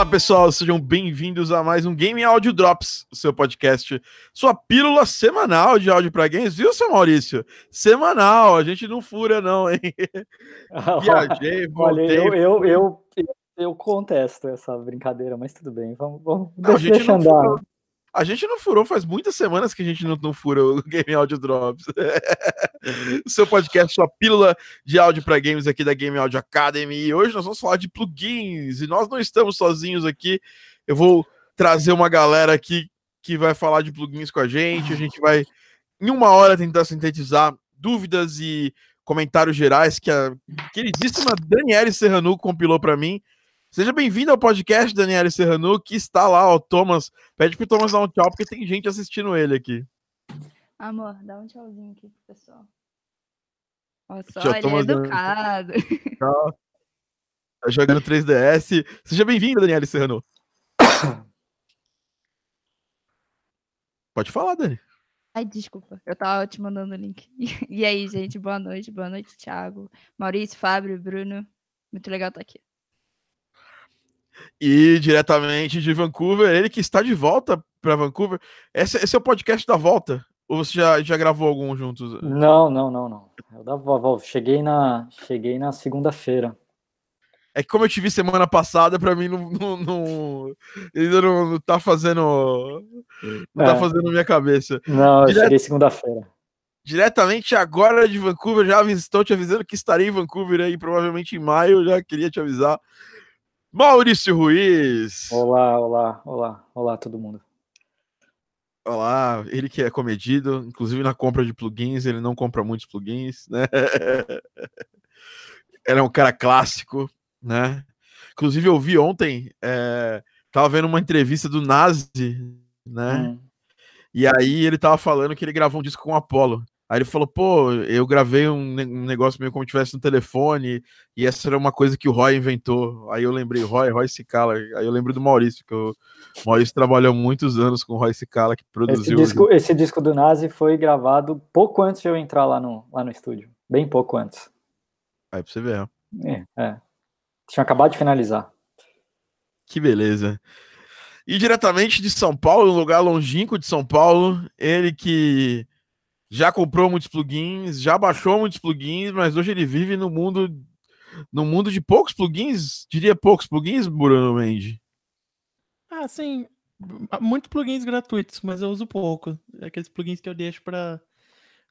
Fala pessoal, sejam bem-vindos a mais um Game Audio Drops, o seu podcast, sua pílula semanal de áudio para games, viu, seu Maurício? Semanal, a gente não fura, não, hein? Viajei, voltei. Olha, eu, eu, eu, eu, contesto essa brincadeira, mas tudo bem, vamos, vamos não, deixa, andar. Furou, a gente não furou, faz muitas semanas que a gente não, não fura o Game Audio Drops. Seu podcast, sua pílula de áudio para games aqui da Game Audio Academy. E hoje nós vamos falar de plugins. E nós não estamos sozinhos aqui. Eu vou trazer uma galera aqui que vai falar de plugins com a gente. A gente vai, em uma hora, tentar sintetizar dúvidas e comentários gerais que a queridíssima Daniele Serranu compilou para mim. Seja bem-vindo ao podcast, Daniela Serrano, que está lá, o Thomas. Pede pro Thomas dar um tchau, porque tem gente assistindo ele aqui. Amor, dá um tchauzinho aqui pro pessoal. Olha só, Tchau, ele é Thomas é educado. Tchau. Tá jogando 3DS. Seja bem-vindo, Daniela Serrano. Pode falar, Dani. Ai, desculpa, eu tava te mandando o link. E aí, gente, boa noite, boa noite, Thiago, Maurício, Fábio, Bruno. Muito legal estar aqui. E diretamente de Vancouver, ele que está de volta para Vancouver. Esse, esse, é o podcast da volta? Ou você já, já gravou algum juntos? Não, não, não, não. Eu da volta. Cheguei na, cheguei na segunda-feira. É que como eu te vi semana passada, para mim não, não, não, ainda não, não tá fazendo. Não tá é. tá fazendo minha cabeça. Não, eu cheguei segunda-feira. Diretamente agora de Vancouver, já estou te avisando que estarei em Vancouver aí, provavelmente em maio, já queria te avisar. Maurício Ruiz. Olá, olá, olá, olá todo mundo. Olá, ele que é comedido, inclusive na compra de plugins, ele não compra muitos plugins, né? ele é um cara clássico, né? Inclusive eu vi ontem, é, tava vendo uma entrevista do Nazi, né? Hum. E aí ele tava falando que ele gravou um disco com o Apollo. Aí ele falou, pô, eu gravei um, negócio meio como tivesse no telefone, e essa era uma coisa que o Roy inventou. Aí eu lembrei, Roy, Roy Cicala. Aí eu lembro do Maurício, que o Maurício trabalhou muitos anos com o Roy Cicala, que produziu. Esse disco, esse disco do Nazi foi gravado pouco antes de eu entrar lá no, lá no estúdio. Bem pouco antes. Aí pra você ver. É, é. Tinha acabado de finalizar. Que beleza. E diretamente de São Paulo, um lugar longínquo de São Paulo, ele que já comprou muitos plugins, já baixou muitos plugins, mas hoje ele vive no mundo no mundo de poucos plugins, diria poucos plugins, Bruno Mendes. Ah, sim, muitos plugins gratuitos, mas eu uso pouco. Aqueles plugins que eu deixo para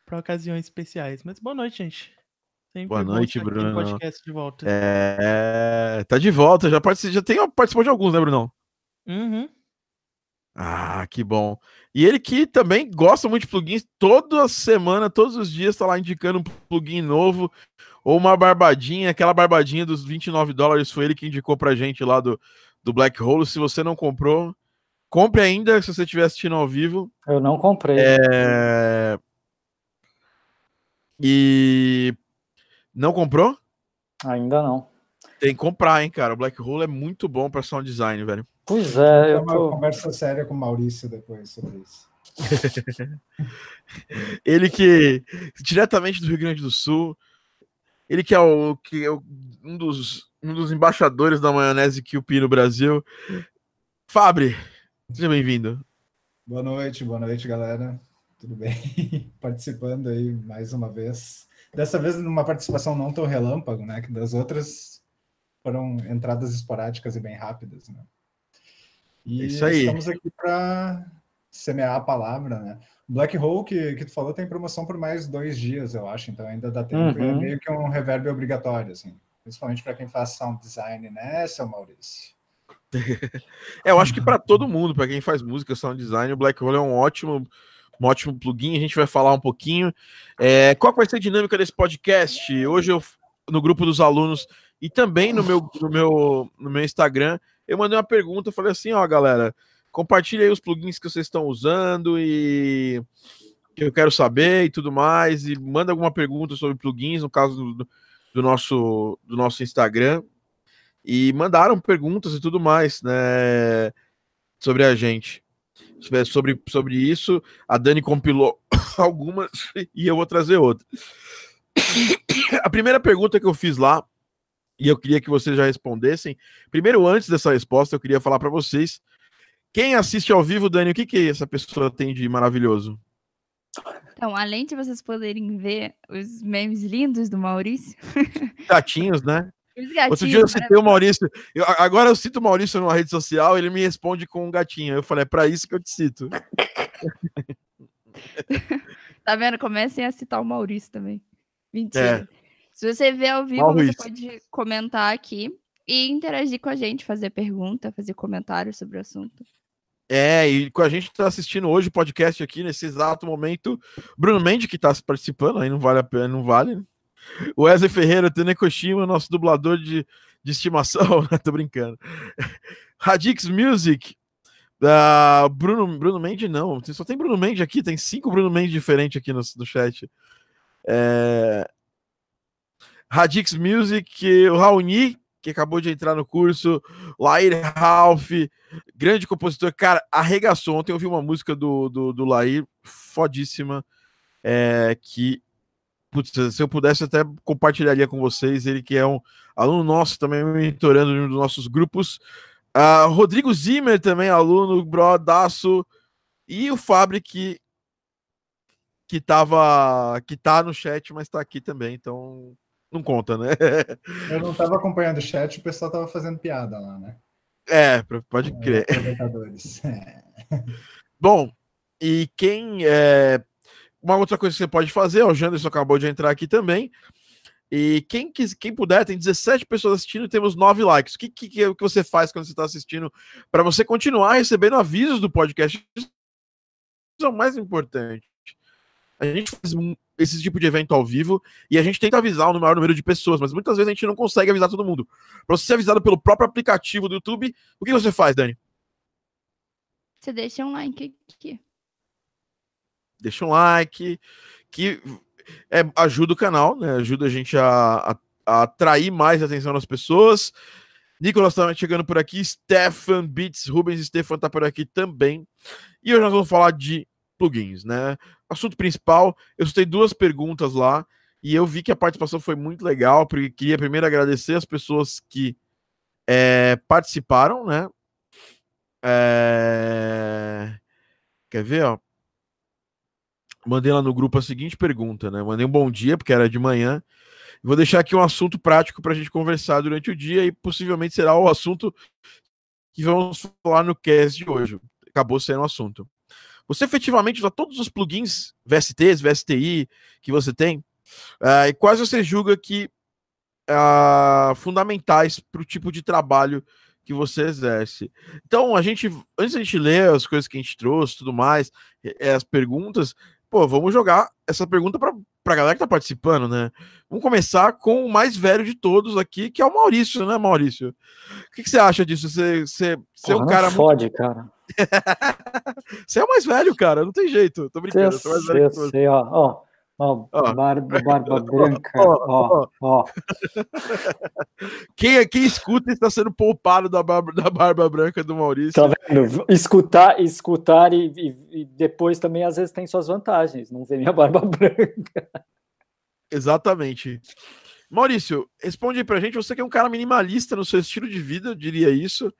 para ocasiões especiais. Mas boa noite, gente. Sempre boa noite, Bruno. Podcast de volta. É, tá de volta, já participou, já tem participou de alguns, né, Bruno? Uhum. Ah, que bom. E ele que também gosta muito de plugins, toda semana, todos os dias, tá lá indicando um plugin novo ou uma barbadinha. Aquela barbadinha dos 29 dólares foi ele que indicou pra gente lá do, do Black Hole. Se você não comprou, compre ainda se você estiver assistindo ao vivo. Eu não comprei. É... E não comprou? Ainda não. Tem que comprar, hein, cara. O Black Hole é muito bom para sound design, velho. Pois é, eu tô... uma conversa séria com o Maurício depois sobre isso. ele que diretamente do Rio Grande do Sul, ele que é o que é um dos um dos embaixadores da maionese que o no Brasil. Fabre, seja bem-vindo. Boa noite, boa noite, galera. Tudo bem? Participando aí mais uma vez. Dessa vez numa participação não tão relâmpago, né? Que das outras foram entradas esporádicas e bem rápidas, né? E é Isso aí. estamos aqui para semear a palavra, né? Black Hole, que, que tu falou, tem promoção por mais dois dias, eu acho, então ainda dá tempo. É uhum. É meio que um reverb obrigatório, assim. Principalmente para quem faz sound design, né, seu Maurício? é, eu acho que para todo mundo, para quem faz música, sound design, o Black Hole é um ótimo, um ótimo plugin. A gente vai falar um pouquinho. É, qual vai ser a dinâmica desse podcast? Hoje eu no grupo dos alunos e também no meu, no meu, no meu Instagram eu mandei uma pergunta, falei assim, ó, galera, compartilha aí os plugins que vocês estão usando e eu quero saber e tudo mais, e manda alguma pergunta sobre plugins, no caso do, do nosso, do nosso Instagram, e mandaram perguntas e tudo mais, né, sobre a gente. Sobre, sobre isso, a Dani compilou algumas e eu vou trazer outra. A primeira pergunta que eu fiz lá e eu queria que vocês já respondessem. Primeiro, antes dessa resposta, eu queria falar para vocês. Quem assiste ao vivo, Dani, o que, que essa pessoa tem de maravilhoso? Então, além de vocês poderem ver os memes lindos do Maurício. Gatinhos, né? Outro dia eu citei o Maurício. Eu, agora eu cito o Maurício numa rede social, ele me responde com um gatinho. Eu falei, é pra isso que eu te cito. tá vendo? Comecem a citar o Maurício também. Mentira. É. Se você vê ao vivo, Maurício. você pode comentar aqui e interagir com a gente, fazer pergunta, fazer comentários sobre o assunto. É, e com a gente está assistindo hoje o podcast aqui nesse exato momento. Bruno Mendes, que está participando, aí não vale a pena, não vale. Né? O Wesley Ferreira, Tenekoshima, nosso dublador de, de estimação, tô brincando. Radix Music, uh, Bruno, Bruno Mendes, não, só tem Bruno Mendes aqui, tem cinco Bruno Mendes diferentes aqui no, no chat. É... Radix Music, o Raoni, que acabou de entrar no curso, Lair Ralph, grande compositor, cara, arregaçou. Ontem eu ouvi uma música do, do, do Lair, fodíssima, é, que, putz, se eu pudesse até compartilharia com vocês, ele que é um aluno nosso, também mentorando em um dos nossos grupos. Uh, Rodrigo Zimmer também, aluno, brodaço, e o Fábio que, que tava, que tá no chat, mas tá aqui também, então não conta, né? Eu não estava acompanhando o chat, o pessoal estava fazendo piada lá, né? É, pode é, crer. É. Bom, e quem. É... Uma outra coisa que você pode fazer, o Janderson acabou de entrar aqui também. E quem, quem puder, tem 17 pessoas assistindo e temos 9 likes. O que, que, que você faz quando você está assistindo para você continuar recebendo avisos do podcast? Isso é o mais importante. A gente faz um, esse tipo de evento ao vivo e a gente tenta avisar o maior número de pessoas, mas muitas vezes a gente não consegue avisar todo mundo. Para você ser avisado pelo próprio aplicativo do YouTube, o que você faz, Dani? Você deixa um like aqui. Deixa um like, que é, ajuda o canal, né? Ajuda a gente a, a, a atrair mais atenção das pessoas. Nicolas está chegando por aqui, Stefan Beats, Rubens Stefan está por aqui também. E hoje nós vamos falar de plugins, né? Assunto principal, eu citei duas perguntas lá e eu vi que a participação foi muito legal, porque queria primeiro agradecer as pessoas que é, participaram, né? É... Quer ver, ó? Mandei lá no grupo a seguinte pergunta, né? Mandei um bom dia, porque era de manhã. Vou deixar aqui um assunto prático para a gente conversar durante o dia e possivelmente será o assunto que vamos falar no cast de hoje. Acabou sendo o assunto. Você efetivamente usa todos os plugins VSTs, VSTI que você tem, uh, e quais você julga que uh, fundamentais para o tipo de trabalho que você exerce. Então, a gente, antes a gente ler as coisas que a gente trouxe, tudo mais, as perguntas, pô, vamos jogar essa pergunta para a galera que está participando, né? Vamos começar com o mais velho de todos aqui, que é o Maurício, né, Maurício? O que, que você acha disso? Você, você, você é um cara. Fode, muito... cara. você é o mais velho, cara, não tem jeito. Tô brincando, eu, sou mais velho eu que sei, ó, ó. Ó, oh, barba, barba branca. Ó, ó. Quem, quem escuta está sendo poupado da barba, da barba branca do Maurício. Tá vendo? Escutar, escutar e, e, e depois também às vezes tem suas vantagens. Não vê minha barba branca. Exatamente. Maurício, responde aí pra gente. Você que é um cara minimalista no seu estilo de vida, eu diria isso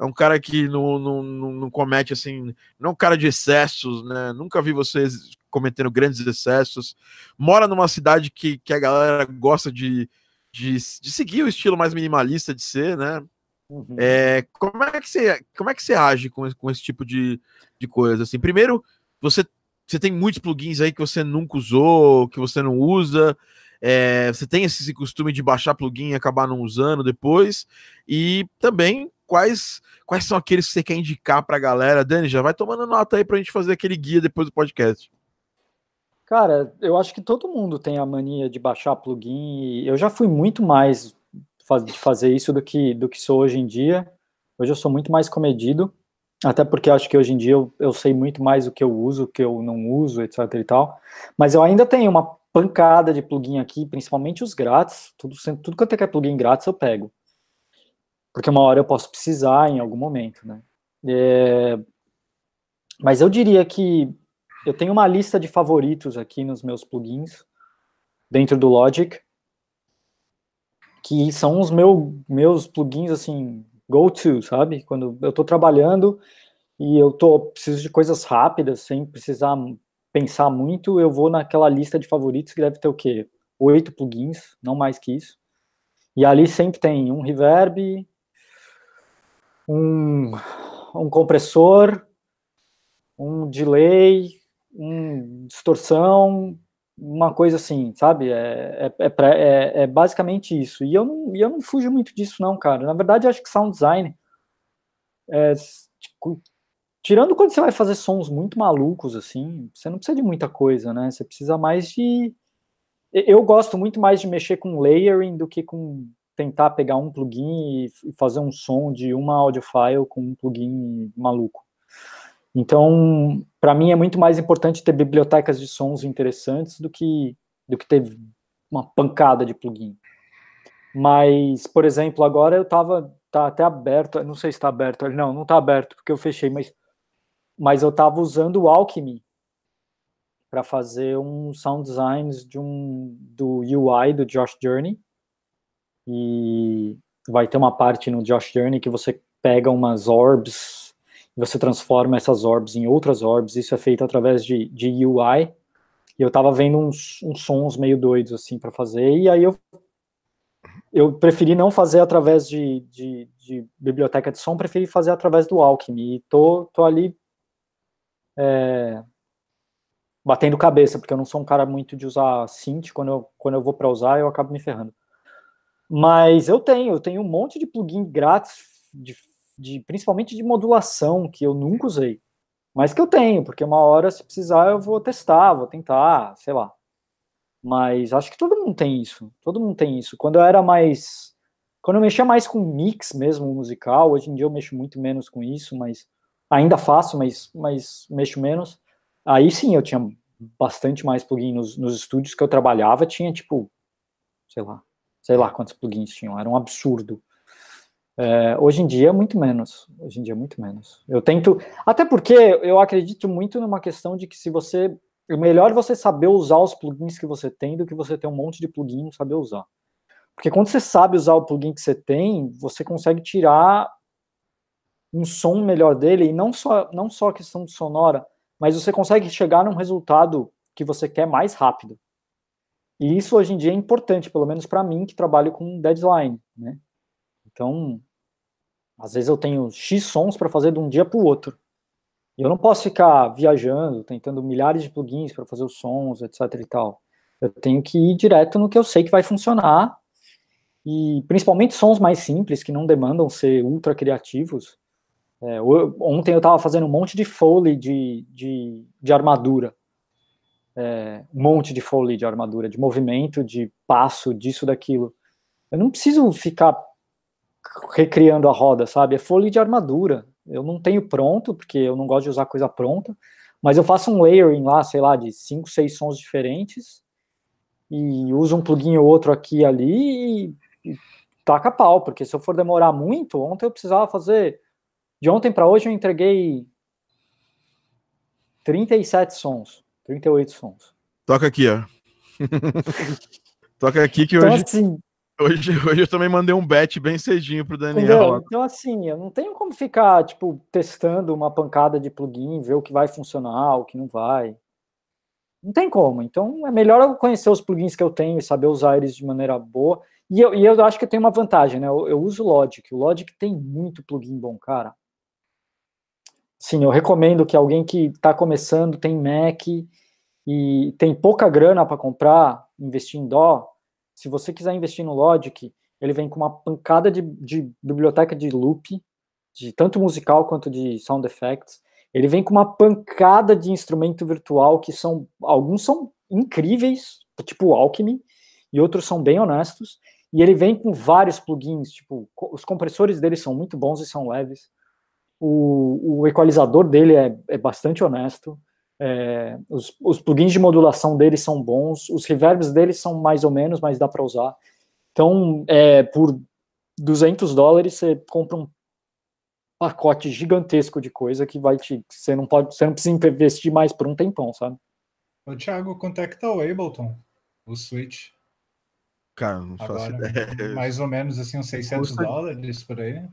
é um cara que não, não, não, comete assim, não é um cara de excessos, né? Nunca vi vocês cometendo grandes excessos. Mora numa cidade que, que a galera gosta de, de, de seguir o estilo mais minimalista de ser, né? Uhum. É, como, é que você, como é que você age com, com esse tipo de, de coisa? Assim, primeiro, você, você tem muitos plugins aí que você nunca usou, que você não usa. É, você tem esse costume de baixar plugin e acabar não usando depois. E também quais quais são aqueles que você quer indicar para a galera? Dani, já vai tomando nota aí para a gente fazer aquele guia depois do podcast. Cara, eu acho que todo mundo tem a mania de baixar plugin. Eu já fui muito mais de fazer isso do que, do que sou hoje em dia. Hoje eu sou muito mais comedido, até porque acho que hoje em dia eu, eu sei muito mais o que eu uso, o que eu não uso, etc e tal. Mas eu ainda tenho uma pancada de plugin aqui, principalmente os grátis. Tudo, tudo quanto é plugin grátis eu pego porque uma hora eu posso precisar em algum momento, né? É, mas eu diria que eu tenho uma lista de favoritos aqui nos meus plugins dentro do Logic. que são os meu, meus plugins, assim, go-to, sabe? Quando eu estou trabalhando e eu tô, preciso de coisas rápidas, sem precisar pensar muito, eu vou naquela lista de favoritos que deve ter o quê? Oito plugins, não mais que isso. E ali sempre tem um reverb, um, um compressor, um delay, um distorção, uma coisa assim, sabe? É, é, é, é, é basicamente isso. E eu, não, eu não fujo muito disso, não, cara. Na verdade, acho que sound design, é, tipo, tirando quando você vai fazer sons muito malucos, assim, você não precisa de muita coisa, né? Você precisa mais de. Eu gosto muito mais de mexer com layering do que com tentar pegar um plugin e fazer um som de uma audio file com um plugin maluco. Então, para mim é muito mais importante ter bibliotecas de sons interessantes do que do que ter uma pancada de plugin. Mas, por exemplo, agora eu tava tá até aberto, não sei se está aberto, não, não está aberto porque eu fechei, mas mas eu estava usando o Alchemy para fazer um sound designs de um do UI do Josh Journey e vai ter uma parte no Josh Journey que você pega umas orbs você transforma essas orbs em outras orbs, isso é feito através de, de UI, e eu tava vendo uns, uns sons meio doidos, assim, para fazer, e aí eu, eu preferi não fazer através de, de, de, biblioteca de som, preferi fazer através do Alchemy, e tô, tô ali é, batendo cabeça, porque eu não sou um cara muito de usar synth, quando eu, quando eu vou para usar, eu acabo me ferrando. Mas eu tenho, eu tenho um monte de plugin grátis de de principalmente de modulação, que eu nunca usei, mas que eu tenho, porque uma hora, se precisar, eu vou testar, vou tentar, sei lá. Mas acho que todo mundo tem isso, todo mundo tem isso. Quando eu era mais. Quando eu mexia mais com mix mesmo musical, hoje em dia eu mexo muito menos com isso, mas ainda faço, mas, mas mexo menos. Aí sim eu tinha bastante mais plugins nos, nos estúdios que eu trabalhava, tinha tipo, sei lá, sei lá quantos plugins tinham, era um absurdo. É, hoje em dia, muito menos. Hoje em dia, muito menos. Eu tento. Até porque eu acredito muito numa questão de que se você. O melhor é você saber usar os plugins que você tem do que você ter um monte de plugin e não saber usar. Porque quando você sabe usar o plugin que você tem, você consegue tirar um som melhor dele, e não só, não só a questão de sonora, mas você consegue chegar num resultado que você quer mais rápido. E isso hoje em dia é importante, pelo menos para mim, que trabalho com deadline, né? Então, às vezes eu tenho X sons para fazer de um dia para o outro. E eu não posso ficar viajando, tentando milhares de plugins para fazer os sons, etc e tal. Eu tenho que ir direto no que eu sei que vai funcionar. E principalmente sons mais simples, que não demandam ser ultra criativos. É, ontem eu estava fazendo um monte de foley de, de, de armadura. É, um monte de foley de armadura, de movimento, de passo, disso, daquilo. Eu não preciso ficar recriando a roda, sabe? É folha de armadura. Eu não tenho pronto, porque eu não gosto de usar coisa pronta, mas eu faço um layering lá, sei lá, de cinco, seis sons diferentes e uso um plugin ou outro aqui e ali e, e taca pau, porque se eu for demorar muito, ontem eu precisava fazer. De ontem para hoje eu entreguei 37 sons, 38 sons. Toca aqui, ó. Toca aqui que então, hoje. Assim, Hoje, hoje eu também mandei um bet bem cedinho pro Daniel. Então, assim, eu não tenho como ficar, tipo, testando uma pancada de plugin, ver o que vai funcionar, o que não vai. Não tem como. Então, é melhor eu conhecer os plugins que eu tenho e saber usar eles de maneira boa. E eu, e eu acho que eu tenho uma vantagem, né? Eu, eu uso o Logic. O Logic tem muito plugin bom, cara. Sim, eu recomendo que alguém que está começando, tem Mac e tem pouca grana para comprar, investir em dó, se você quiser investir no Logic, ele vem com uma pancada de, de biblioteca de loop, de tanto musical quanto de sound effects. Ele vem com uma pancada de instrumento virtual que são alguns são incríveis, tipo Alchemy, e outros são bem honestos. E ele vem com vários plugins, tipo, os compressores dele são muito bons e são leves. O, o equalizador dele é, é bastante honesto. É, os, os, plugins de modulação deles são bons, os reverbs deles são mais ou menos, mas dá para usar. Então, é, por 200 dólares, você compra um pacote gigantesco de coisa que vai te. Você não pode, você não precisa investir mais por um tempão, sabe? Ô, Thiago, quanto é que tá o Ableton? O Switch? Cara, não faço Agora, ideia. mais ou menos assim, uns 600 Custa- dólares por aí.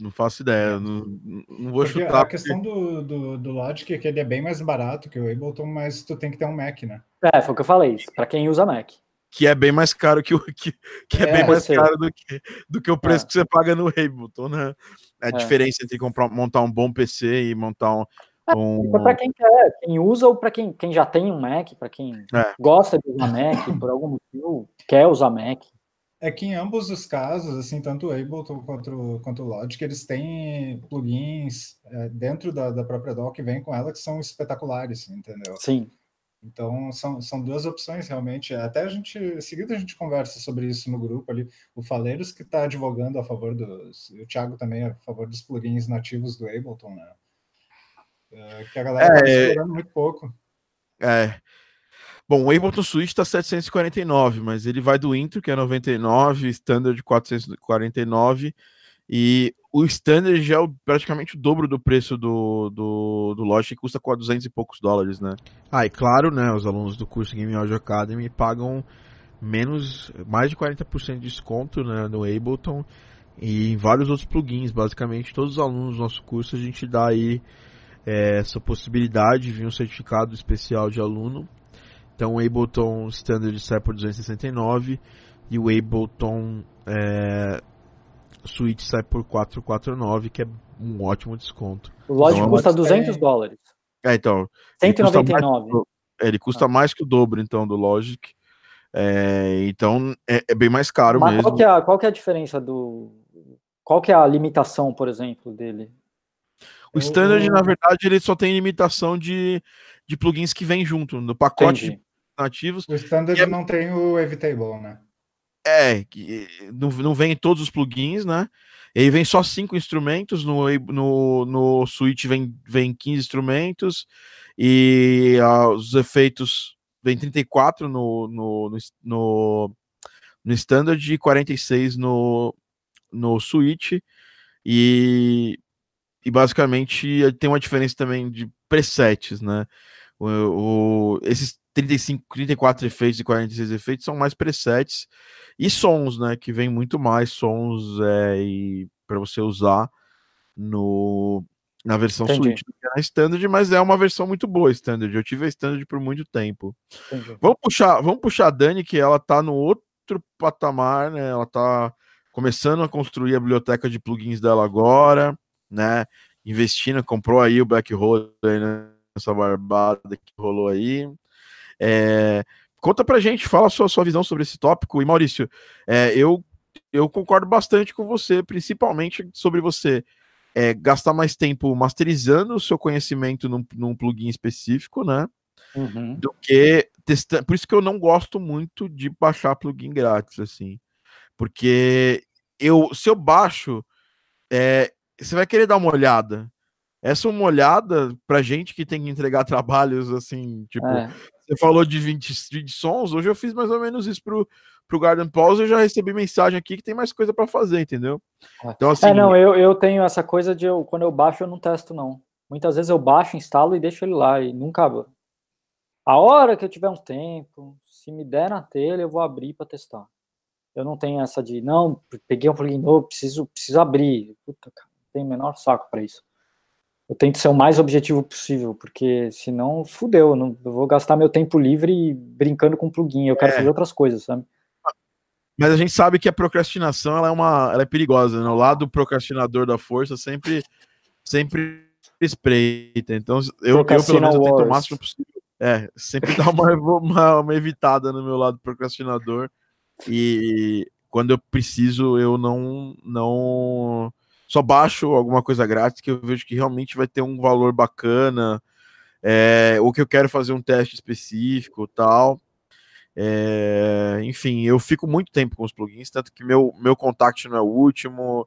Não faço ideia. Não, não vou Porque chutar. a questão do, do, do Logic é que ele é bem mais barato que o Ableton, mas tu tem que ter um Mac, né? É, foi o que eu falei, para quem usa Mac. que é bem mais caro que o que, que é, É, bem mais sei. caro do que, do que o preço É. que você paga no Ableton, né? A É. diferença entre comprar, montar um bom PC e montar um. um- Para quem quer, quem usa ou para quem, quem já tem um Mac, para quem É. gosta de usar Mac, por algum motivo, quer usar Mac. É que em ambos os casos, assim, tanto o Ableton quanto, o- quanto o Logic, eles têm plugins é, dentro da, da própria DAW que vem com ela que são espetaculares, entendeu? Sim. Então, são, são duas opções, realmente. Até a gente, seguida a gente conversa sobre isso no grupo ali. O Faleiros que está advogando a favor dos... O Thiago também a favor dos plugins nativos do Ableton, né? É, que a galera está É. explorando muito pouco. É. Bom, o Ableton Switch está 749, mas ele vai do intro, que é 99, standard 449, e o standard já é praticamente o dobro do preço do, do, do Logic, que custa 400 e poucos dólares, né? Ah, e claro, né, os alunos do curso Game Audio Academy pagam menos, mais de 40% de desconto né, no Ableton e em vários outros plugins, basicamente todos os alunos do nosso curso a gente dá aí é, essa possibilidade de um certificado especial de aluno. Então o Ableton Standard sai por 269 e o Ableton é, Switch sai por 449, que é um ótimo desconto. O Logic Então, custa mas 200 tem- dólares. É, então, ele custa mais 199. é, ele custa mais que o dobro então do Logic. É, então é, é bem mais caro Mas mesmo. qual que, é a, qual que é a diferença do. Qual que é a limitação, por exemplo, dele? O Standard, na verdade, ele só tem limitação de, de plugins que vem junto. No pacote Entendi. Nativos, O Standard é- não tem o Evitable, né? É, que não, não vem todos os plugins, né? Ele vem só cinco instrumentos, no, no, no Switch vem, vem 15 instrumentos, e ah, os efeitos vem 34 no, no, no, no, no Standard e 46 no, no Switch, e, e basicamente ele tem uma diferença também de presets, né? O, o- esses 35, 34 efeitos e 46 efeitos são mais presets e sons, né? Que vem muito mais sons é, e para você usar no na versão Entendi. Switch do que na Standard, mas é uma versão muito boa Standard. Eu tive a Standard por muito tempo. Entendi. Vamos puxar, vamos puxar a Dani, que ela tá no outro patamar, né? Ela tá começando a construir a biblioteca de plugins dela agora, né? Investindo, comprou aí o Black Hole né? essa barbada que rolou aí. É, conta pra gente, fala a sua, sua visão sobre esse tópico. E Maurício, é, eu, eu concordo bastante com você, principalmente sobre você é, gastar mais tempo masterizando o seu conhecimento num, num plugin específico, né? Uhum. do que testar. Por isso que eu não gosto muito de baixar plugin grátis, assim. Porque eu, se eu baixo, é, você vai querer dar uma olhada. Essa é uma olhada pra gente que tem que entregar trabalhos assim, tipo, É. você falou de 20, 20 sons, hoje eu fiz mais ou menos isso pro, pro Garden Pause, eu já recebi mensagem aqui que tem mais coisa pra fazer, entendeu? Então, assim, É, não, eu, eu tenho essa coisa de eu, quando eu baixo, eu não testo, não. Muitas vezes eu baixo, instalo e deixo ele lá e nunca. A hora que eu tiver um tempo, se me der na telha, eu vou abrir para testar. Eu não tenho essa de, não, peguei um plugin novo, preciso, preciso abrir. Puta, cara, o menor saco para isso. Eu tento ser o mais objetivo possível, porque senão fudeu, eu não, eu vou gastar meu tempo livre brincando com plugin, eu quero É. fazer outras coisas, sabe? Mas a gente sabe que a procrastinação ela é uma, ela é perigosa, né? O lado procrastinador da força sempre, sempre espreita. Então eu, eu pelo menos eu tento o máximo possível. É, sempre dar uma, uma, uma evitada no meu lado procrastinador. E quando eu preciso, eu não, não só baixo alguma coisa grátis que eu vejo que realmente vai ter um valor bacana, é, ou que eu quero fazer um teste específico, tal. É, enfim, eu fico muito tempo com os plugins, tanto que meu, meu contact não é o último.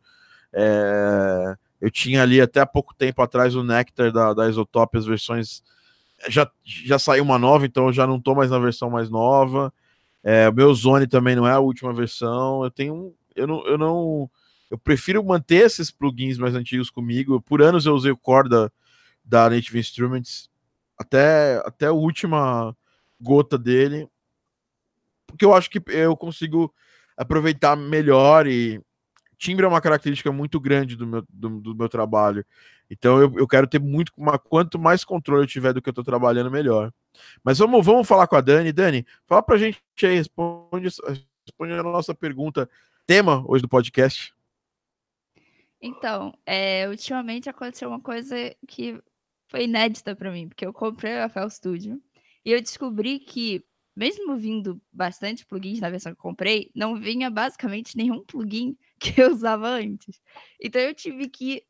é, eu tinha ali até há pouco tempo atrás o Nectar da, da as versões. Já, já saiu uma nova, então eu já não tô mais na versão mais nova. É, o meu Zone também não é a última versão. Eu tenho. Eu não. Eu, não, eu prefiro manter esses plugins mais antigos comigo. Por anos eu usei o core da, da Native Instruments até, até a última gota dele. porque eu acho que eu consigo aproveitar melhor e timbre é uma característica muito grande do meu, do, do meu trabalho. Então eu, eu quero ter muito, uma, quanto mais controle eu tiver do que eu estou trabalhando, melhor. Mas vamos, vamos falar com a Dani. Dani, fala pra gente aí, responde, responde a nossa pergunta. Tema hoje do podcast. Então, é, ultimamente aconteceu uma coisa que foi inédita para mim, porque eu comprei o FL Studio e eu descobri que, mesmo vindo bastante plugins na versão que comprei, não vinha basicamente nenhum plugin que eu usava antes. Então eu tive que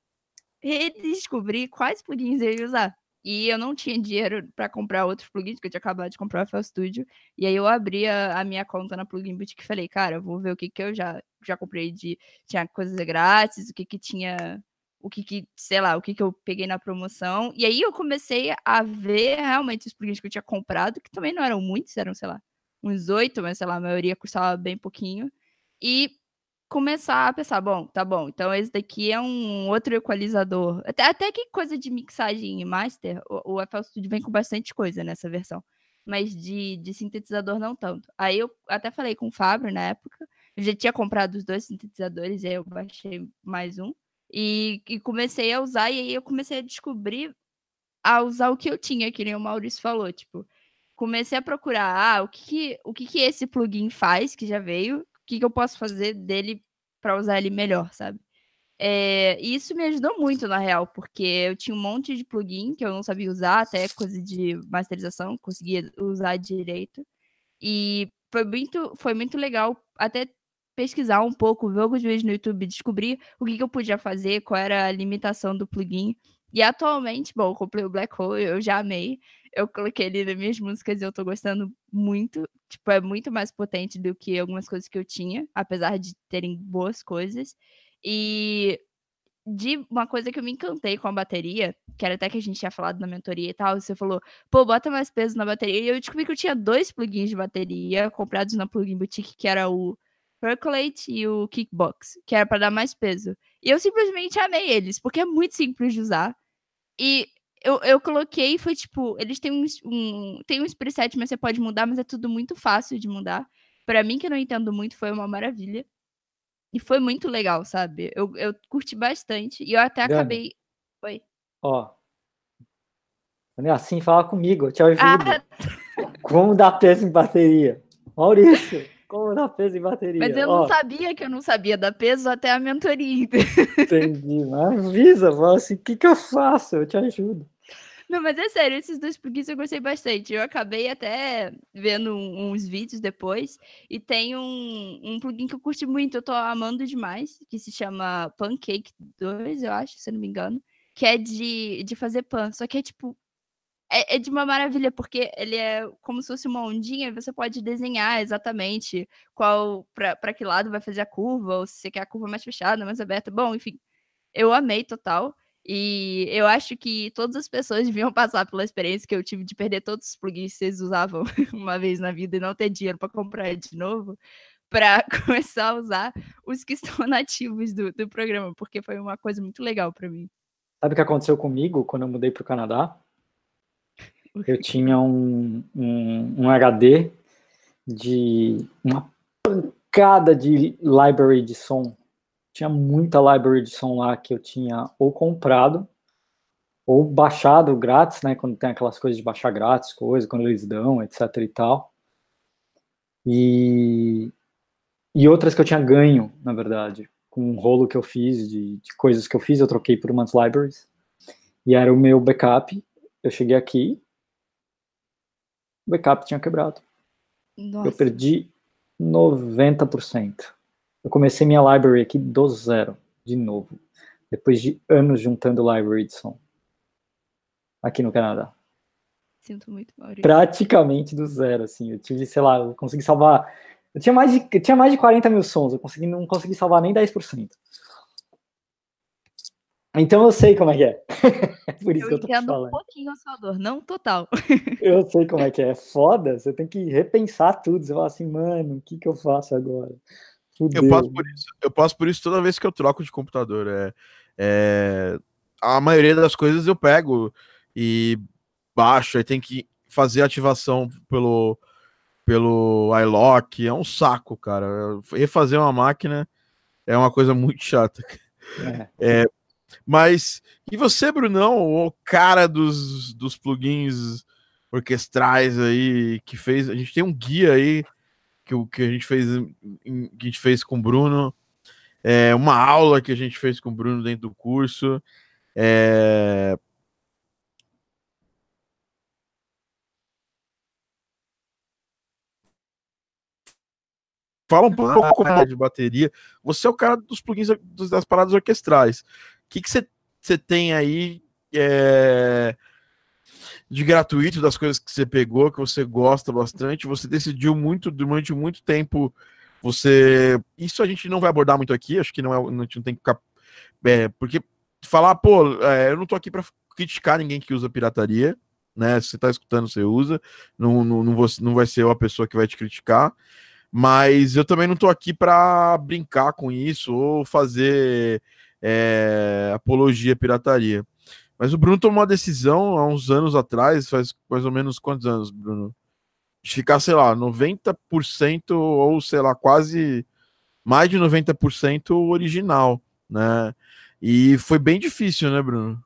redescobrir quais plugins eu ia usar. E eu não tinha dinheiro para comprar outros plugins, porque eu tinha acabado de comprar o FL Studio. E aí eu abri a, a minha conta na Plugin Boutique e falei, cara, vou ver o que que eu já, já comprei de... Tinha coisas grátis, o que que tinha... O que que, sei lá, o que que eu peguei na promoção. E aí eu comecei a ver realmente os plugins que eu tinha comprado, que também não eram muitos, eram, sei lá, uns oito, mas sei lá, a maioria custava bem pouquinho. E começar a pensar, bom, tá bom, então esse daqui é um outro equalizador. Até, até que coisa de mixagem e master, o, o FL Studio vem com bastante coisa nessa versão. Mas de, de sintetizador não tanto. Aí eu até falei com o Fábio na época, eu já tinha comprado os dois sintetizadores, aí eu baixei mais um. E, e comecei a usar, e aí eu comecei a descobrir a usar o que eu tinha, que nem o Maurício falou, tipo, comecei a procurar ah, o que, o que, que esse plugin faz, que já veio, que, que eu posso fazer dele para usar ele melhor, sabe? É, e isso me ajudou muito, na real, porque eu tinha um monte de plugin que eu não sabia usar, até coisa de masterização, conseguia usar direito. E foi muito, foi muito legal até pesquisar um pouco, ver alguns vídeos no YouTube, descobrir o que, que eu podia fazer, qual era a limitação do plugin. E atualmente, bom, eu comprei o Black Hole, eu já amei. Eu coloquei ele nas minhas músicas e eu tô gostando muito. Tipo, é muito mais potente do que algumas coisas que eu tinha, apesar de terem boas coisas. E de uma coisa que eu me encantei com a bateria, que era até que a gente tinha falado na mentoria e tal, você falou, pô, bota mais peso na bateria. E eu descobri que eu tinha dois plugins de bateria comprados na Plugin Boutique, que era o Percolate e o Kickbox, que era para dar mais peso. E eu simplesmente amei eles, porque é muito simples de usar. E eu, eu coloquei foi tipo, eles têm um, um, tem um preset, mas você pode mudar, mas é tudo muito fácil de mudar. Para mim, que eu não entendo muito, foi uma maravilha. E foi muito legal, sabe? Eu, eu curti bastante. E eu até Dani, acabei. Oi. Ó. Assim, fala comigo, ajudo. Ah. Como dar peso em bateria? Maurício. Como dar peso em bateria? Mas eu Ó, não sabia que eu não sabia dar peso até a mentoria. Entendi. Mas avisa, fala assim, o que, que eu faço? Eu te ajudo. Não, mas é sério, esses dois plugins eu gostei bastante. Eu acabei até vendo uns vídeos depois. E tem um, um plugin que eu curti muito, eu tô amando demais, que se chama Pancake 2, eu acho, se eu não me engano. Que é de, de fazer pan. Só que é tipo é, é, de uma maravilha, porque ele é como se fosse uma ondinha, você pode desenhar exatamente qual para que lado vai fazer a curva, ou se você quer a curva mais fechada, mais aberta. Bom, enfim, eu amei total. E eu acho que todas as pessoas deviam passar pela experiência que eu tive de perder todos os plugins que vocês usavam uma vez na vida e não ter dinheiro para comprar de novo, para começar a usar os que estão nativos do, do programa, porque foi uma coisa muito legal para mim. Sabe o que aconteceu comigo quando eu mudei para o Canadá? Eu tinha um, um, um HD de uma pancada de library de som. Tinha muita library de som lá que eu tinha ou comprado ou baixado grátis, né? Quando tem aquelas coisas de baixar grátis, coisa, quando eles dão, etc e tal. E, e outras que eu tinha ganho, na verdade, com um rolo que eu fiz de, de coisas que eu fiz, eu troquei por umas libraries. E era o meu backup. Eu cheguei aqui, o backup tinha quebrado. Nossa. Eu perdi 90%. Eu comecei minha library aqui do zero, de novo. Depois de anos juntando library de som. Aqui no Canadá. Sinto muito, Maurício. Praticamente do zero, assim. Eu tive, sei lá, eu consegui salvar. Eu tinha mais de, tinha mais de 40 mil sons, eu consegui, não consegui salvar nem 10%. Então eu sei como é que é. Por isso eu que eu tô entendo falando. um pouquinho a sua dor, não total. eu sei como é que é. É foda, você tem que repensar tudo. Você fala assim, mano, o que que eu faço agora? Eu passo, por isso, eu passo por isso toda vez que eu troco de computador. É, é, a maioria das coisas eu pego e baixo, aí tem que fazer ativação pelo, pelo iLock, é um saco, cara. Refazer uma máquina é uma coisa muito chata. É. é mas, e você, Brunão, o cara dos, dos plugins orquestrais aí, que fez, a gente tem um guia aí, que, que a gente fez que a gente fez com o Bruno, é, uma aula que a gente fez com o Bruno dentro do curso, é, Fala um pouco mais de bateria. Você é o cara dos plugins das paradas orquestrais. Que você tem aí é, de gratuito das coisas que você pegou, que você gosta bastante? Você decidiu muito durante muito tempo. Você. Isso a gente não vai abordar muito aqui, acho que não é. A gente não tem que ficar. É, porque falar, pô, é, eu não tô aqui para criticar ninguém que usa pirataria, né? Se você tá escutando, você usa. Não, não, não, vou, não vai ser eu a pessoa que vai te criticar. Mas eu também não estou aqui para brincar com isso ou fazer é, apologia à pirataria. Mas o Bruno tomou uma decisão há uns anos atrás, faz mais ou menos quantos anos, Bruno? De ficar, sei lá, 90% ou, sei lá, quase mais de 90% original, né? E foi bem difícil, né, Bruno?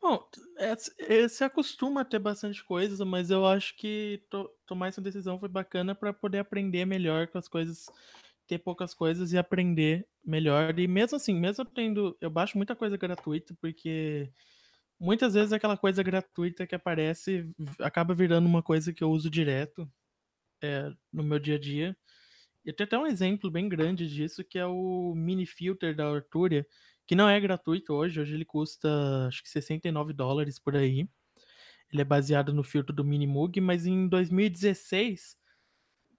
Bom, é, é, se acostuma a ter bastante coisa, mas eu acho que to, tomar essa decisão foi bacana para poder aprender melhor com as coisas, ter poucas coisas e aprender melhor. E mesmo assim, mesmo tendo, eu baixo muita coisa gratuita, porque muitas vezes aquela coisa gratuita que aparece acaba virando uma coisa que eu uso direto é, no meu dia a dia. E tem até um exemplo bem grande disso, que é o mini filter da Arturia que não é gratuito hoje. Hoje ele custa acho que 69 dólares por aí. Ele é baseado no filtro do Minimoog, mas em 2016,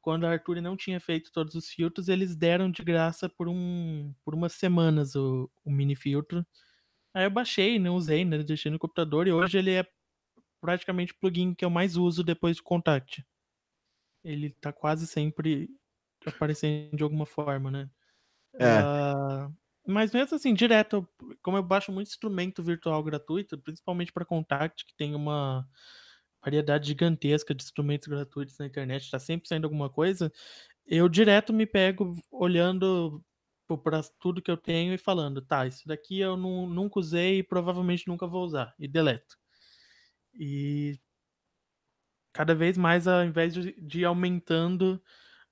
quando a Arthur não tinha feito todos os filtros, eles deram de graça por, um, por umas semanas o, o mini filtro. Aí eu baixei, não usei, né? Deixei no computador e hoje ele é praticamente o plugin que eu mais uso depois do Contact. Ele tá quase sempre aparecendo de alguma forma, né? É. Uh, mas mesmo assim, direto, como eu baixo muito instrumento virtual gratuito, principalmente para Contact, que tem uma variedade gigantesca de instrumentos gratuitos na internet, está sempre saindo alguma coisa, eu direto me pego olhando para tudo que eu tenho e falando, tá, isso daqui eu não, nunca usei e provavelmente nunca vou usar, e deleto. E cada vez mais, ao invés de, de aumentando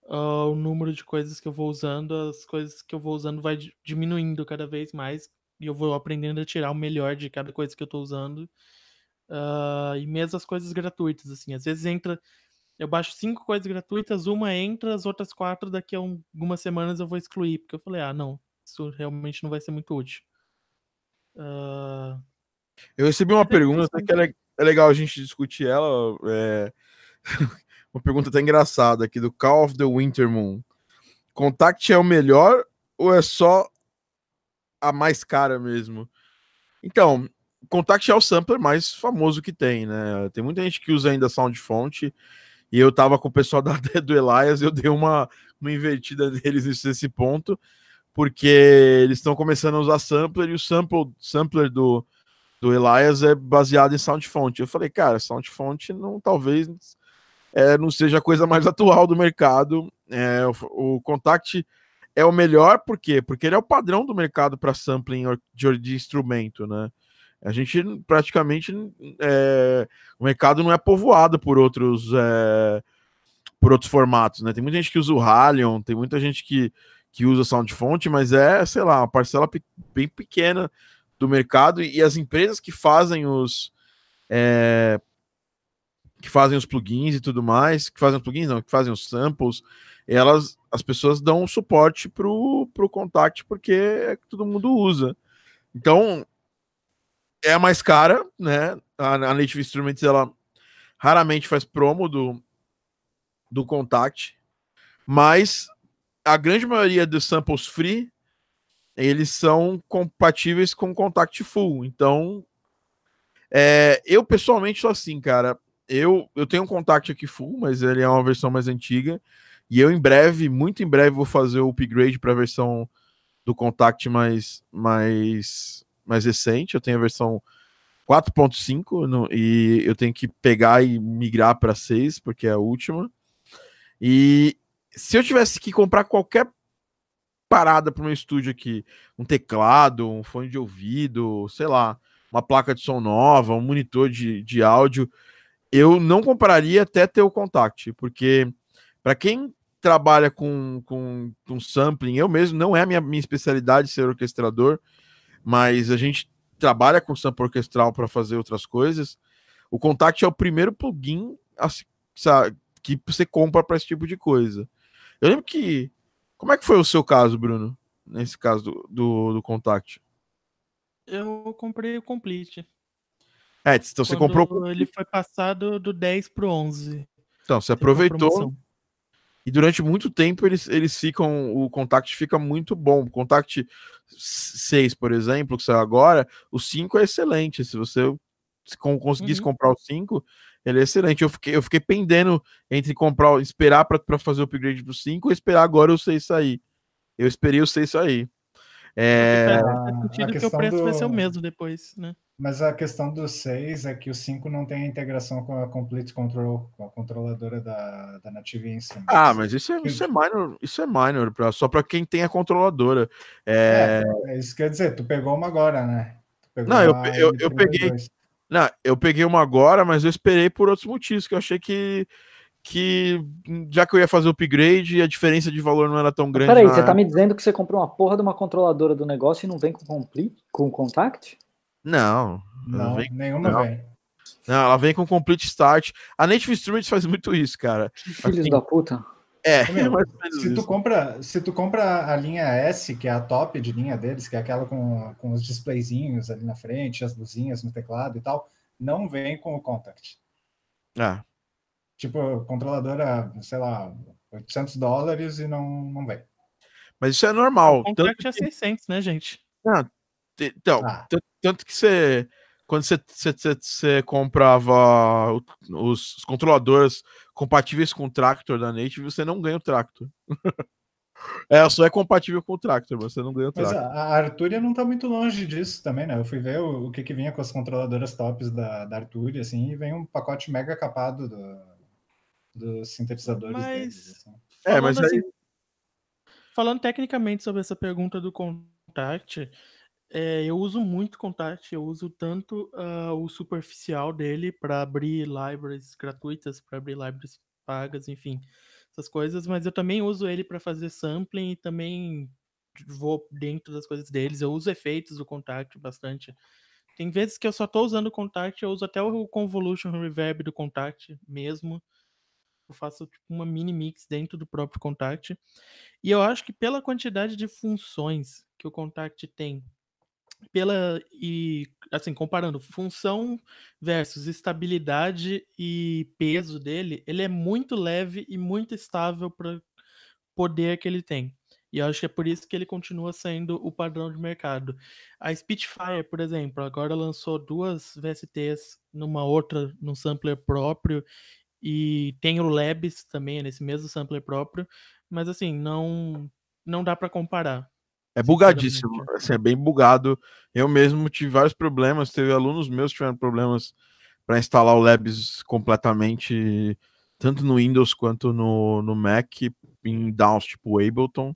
uh, o número de coisas que eu vou usando, as coisas que eu vou usando vai diminuindo cada vez mais e eu vou aprendendo a tirar o melhor de cada coisa que eu estou usando. Uh, e mesmo as coisas gratuitas, assim, às vezes entra, eu baixo cinco coisas gratuitas, uma entra, as outras quatro daqui a um, algumas semanas eu vou excluir, porque eu falei, ah, não, isso realmente não vai ser muito útil. Uh... Eu recebi uma pergunta que é, é legal a gente discutir ela. É... uma pergunta até engraçada aqui do Call of the Winter Moon. Contact é o melhor ou é só a mais cara mesmo? Então, Contact é o sampler mais famoso que tem, né? Tem muita gente que usa ainda Sound Font. E eu tava com o pessoal da, do Elias, eu dei uma, uma invertida neles nesse ponto, porque eles estão começando a usar sampler e o sample, sampler do, do Elias é baseado em Sound Font. Eu falei, cara, Sound Font não talvez é, não seja a coisa mais atual do mercado. É, o, o Contact é o melhor, por quê? Porque ele é o padrão do mercado para sampling de, de, instrumento, né? A gente praticamente é, o mercado não é povoado por outros é, por outros formatos, né? Tem muita gente que usa o Halion, tem muita gente que, que usa SoundFont, mas é, sei lá, uma parcela pe bem pequena do mercado e as empresas que fazem os é, que fazem os plugins e tudo mais, que fazem os plugins, não, que fazem os samples, elas, as pessoas dão suporte pro, pro Contact porque é que todo mundo usa. Então, é a mais cara, né? A, a Native Instruments, ela raramente faz promo do, do Contact, mas a grande maioria dos samples free, eles são compatíveis com Contact Full. Então, é, eu pessoalmente sou assim, cara eu, eu tenho um contact aqui full, mas ele é uma versão mais antiga. E eu em breve, muito em breve, vou fazer o upgrade para a versão do contact mais, mais, mais recente. Eu tenho a versão 4.5 e eu tenho que pegar e migrar para 6, porque é a última. E se eu tivesse que comprar qualquer parada para o meu estúdio aqui, um teclado, um fone de ouvido, sei lá, uma placa de som nova, um monitor de, de áudio, eu não compraria até ter o Contact, porque para quem trabalha com, com, com sampling, eu mesmo não é a minha, minha especialidade ser orquestrador, mas a gente trabalha com sample orquestral para fazer outras coisas. O Contact é o primeiro plugin assim, sabe, que você compra para esse tipo de coisa. Eu lembro que. Como é que foi o seu caso, Bruno? Nesse caso do, do, do Contact? Eu comprei o Complete. É, então você Quando comprou. Ele foi passado do 10 pro 11. Então, você aproveitou. E durante muito tempo eles, eles ficam. O Contact fica muito bom. O Contact 6, por exemplo, que saiu agora, o 5 é excelente. Se você conseguisse uhum. comprar o 5, ele é excelente. Eu fiquei, eu fiquei pendendo entre comprar, esperar para fazer o upgrade pro 5 ou esperar agora o 6 sair. Eu esperei o 6 sair. É... Faz sentido que o preço do... vai ser o mesmo depois, né? Mas a questão do 6 é que o 5 não tem a integração com a Complete Control, com a controladora da, da Native Instance. Ah, mas isso é, isso é minor, isso é minor pra, só para quem tem a controladora. É... é... É, isso quer dizer, tu pegou uma agora, né? não, eu, eu, eu peguei. Não, eu peguei uma agora, mas eu esperei por outros motivos, que eu achei que que já que eu ia fazer o upgrade, a diferença de valor não era tão grande. Peraí, você tá me dizendo que você comprou uma porra de uma controladora do negócio e não vem com complete, com contact? Não. Não, vem, nenhuma não. vem. Não, ela vem com complete start. A Native Instruments faz muito isso, cara. Que filhos assim, da puta. É, Meu, se tu compra, se tu compra a linha S, que é a top de linha deles, que é aquela com, com os displayzinhos ali na frente, as luzinhas no teclado e tal, não vem com o contact. Ah. Tipo, controladora, sei lá, 800 dólares e não, não vem. Mas isso é normal. O contact é 600, né, gente? Não, então, ah. tanto que você quando você, você, você comprava os, os, controladores compatíveis com o Tractor da Native, você não ganha o Tractor. é, só é compatível com o Tractor, você não ganha o Tractor. Mas a Arturia não está muito longe disso também, né? Eu fui ver o, o que, que vinha com as controladoras tops da, da Arturia, assim, e vem um pacote mega capado do, dos sintetizadores mas... deles. Assim. É, mas assim, aí... Falando tecnicamente sobre essa pergunta do Contact, é, eu uso muito Contact, eu uso tanto uh, o superficial dele para abrir libraries gratuitas, para abrir libraries pagas, enfim, essas coisas, mas eu também uso ele para fazer sampling e também vou dentro das coisas deles. Eu uso efeitos do Contact bastante. Tem vezes que eu só estou usando o Contact, eu uso até o Convolution Reverb do Contact mesmo. Eu faço tipo, uma mini mix dentro do próprio Contact. E eu acho que pela quantidade de funções que o Contact tem pela e assim comparando função versus estabilidade e peso dele, ele é muito leve e muito estável para poder que ele tem. E eu acho que é por isso que ele continua sendo o padrão de mercado. A Spitfire, por exemplo, agora lançou duas VSTs numa outra, num sampler próprio, e tem o Labs também nesse mesmo sampler próprio, mas assim, não não dá para comparar. É bugadíssimo, assim, é bem bugado. Eu mesmo tive vários problemas, teve alunos meus que tiveram problemas para instalar o Labs completamente, tanto no Windows quanto no, no Mac, em downs tipo Ableton,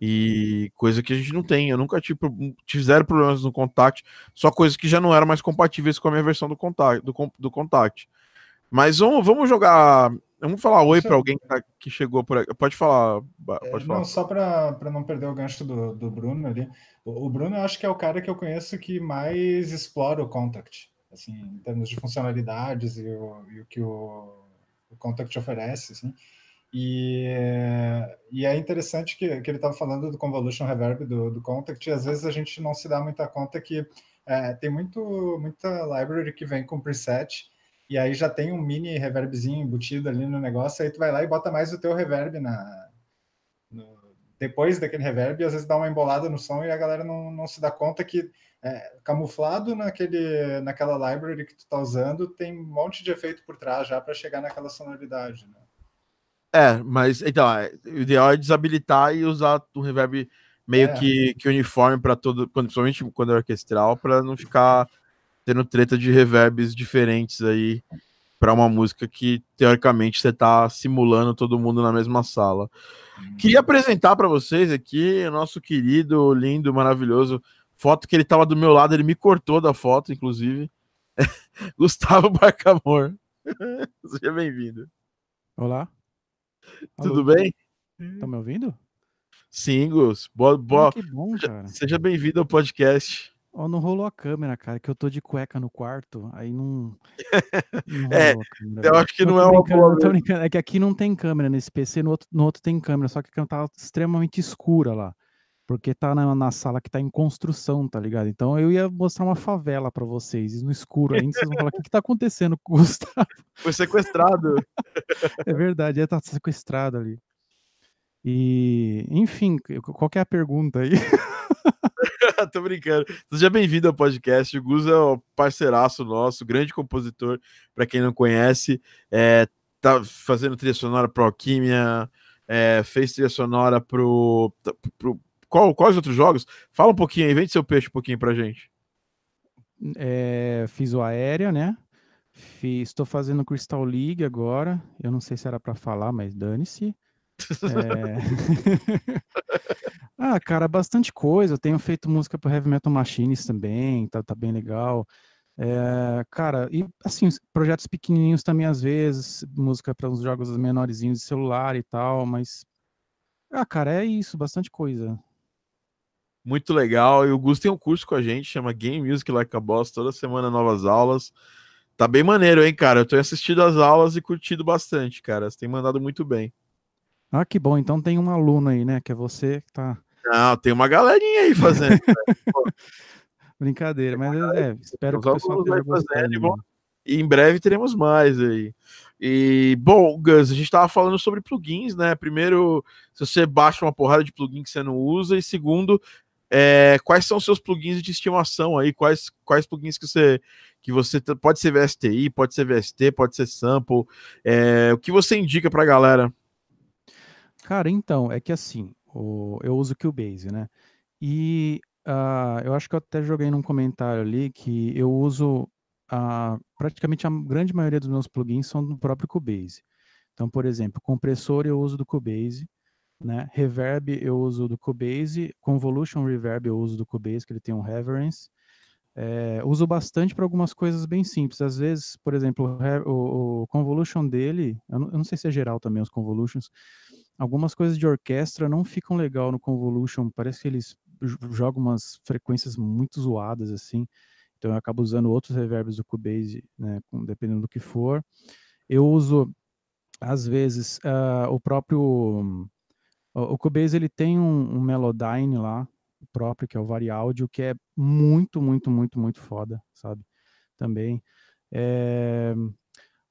e coisa que a gente não tem. Eu nunca tive, tive zero problemas no Contact, só coisas que já não eram mais compatíveis com a minha versão do Contact. Do, do Contact. Mas vamos, vamos jogar Vamos falar oi para alguém que, tá, que, chegou por aqui. Pode falar. Pode é, falar. Não, só para não perder o gancho do, do Bruno ali. O, o, Bruno, eu acho que é o cara que eu conheço que mais explora o Contact, assim, em termos de funcionalidades e o, e o que o, o Contact oferece, assim. E, e é interessante que, que ele estava falando do Convolution Reverb do, do Contact, e às vezes a gente não se dá muita conta que é, tem muito, muita library que vem com preset e aí já tem um mini reverbzinho embutido ali no negócio, aí tu vai lá e bota mais o teu reverb na no, depois daquele reverb, e às vezes dá uma embolada no som e a galera não, não se dá conta que é, camuflado naquele, naquela library que tu tá usando, tem um monte de efeito por trás já para chegar naquela sonoridade, né? É, mas então, é, o ideal é desabilitar e usar o reverb meio é. que, que uniforme para todo, principalmente quando é orquestral, para não ficar tendo treta de reverbs diferentes aí para uma música que teoricamente você tá simulando todo mundo na mesma sala. Queria apresentar para vocês aqui o nosso querido, lindo, maravilhoso foto que ele tava do meu lado, ele me cortou da foto, inclusive. Gustavo Barcamor. Seja bem-vindo. Olá. Tudo Alô. bem? Tá me ouvindo? Sim, Gus. Boa, boa. Ah, que bom, cara. Seja bem-vindo ao podcast. Oh, não rolou a câmera, cara, que eu tô de cueca no quarto, aí não. não é, eu acho que não é uma boa. É que aqui não tem câmera nesse PC, no outro, no outro tem câmera, só que a câmera tá extremamente escura lá. Porque tá na, na, sala que tá em construção, tá ligado? Então eu ia mostrar uma favela para vocês, no escuro ainda, vocês vão falar: o que, que tá acontecendo com o Gustavo? Foi sequestrado. é verdade, ele tá sequestrado ali. E, enfim, qual que é a pergunta aí? Tô brincando. Seja bem-vindo ao podcast. O Gus é o parceiraço nosso, grande compositor, para quem não conhece. É, tá fazendo trilha sonora pro Alquimia, é, fez trilha sonora pro, pro qual, quais outros jogos? Fala um pouquinho aí, vende seu peixe um pouquinho pra gente. É, fiz o Aérea, né? Fiz, estou fazendo Crystal League agora. Eu não sei se era para falar, mas dane-se. É... ah, cara, bastante coisa. Eu tenho feito música para Heavy Metal Machines também, tá, tá bem legal. É, cara, e assim, projetos pequenininhos também às vezes, música para uns jogos menorzinhos de celular e tal, mas. Ah, cara, é isso, bastante coisa muito legal. E o Gus tem um curso com a gente, chama Game Music Like a Boss, toda semana novas aulas. Tá bem maneiro, hein, cara? Eu tenho assistido as aulas e curtido bastante, cara. Você tem mandado muito bem. Ah, que bom. Então tem um aluno aí, né? Que é você que tá. Não, tem uma galerinha aí fazendo. Brincadeira, mas é, espero que o pessoal esteja gostando. Bom, e em breve teremos mais aí. E, bom, Gus, a gente estava falando sobre plugins, né? Primeiro, se você baixa uma porrada de plugin que você não usa, e segundo, é, quais são os seus plugins de estimação aí? Quais, quais plugins que você que você pode ser VSTI, pode ser VST, pode ser sample? É, o que você indica para a galera? Cara, então é que assim, o, eu uso Cubase, né? E uh, eu acho que eu até joguei num comentário ali que eu uso uh, praticamente a grande maioria dos meus plugins são do próprio Cubase. Então, por exemplo, compressor eu uso do Cubase. Né? Reverb eu uso do Cubase, Convolution Reverb eu uso do Cubase, que ele tem um reverence. É, uso bastante para algumas coisas bem simples. Às vezes, por exemplo, o, o convolution dele, eu não, eu não, sei se é geral também os convolutions, algumas coisas de orquestra não ficam legal no convolution. Parece que eles jogam umas frequências muito zoadas assim. Então eu acabo usando outros reverbs do Cubase, né, dependendo do que for. Eu uso às vezes uh, o próprio o, Cubase ele tem um, um Melodyne lá próprio, que é o Variaudio, que é muito, muito, muito, muito foda, sabe? Também. É...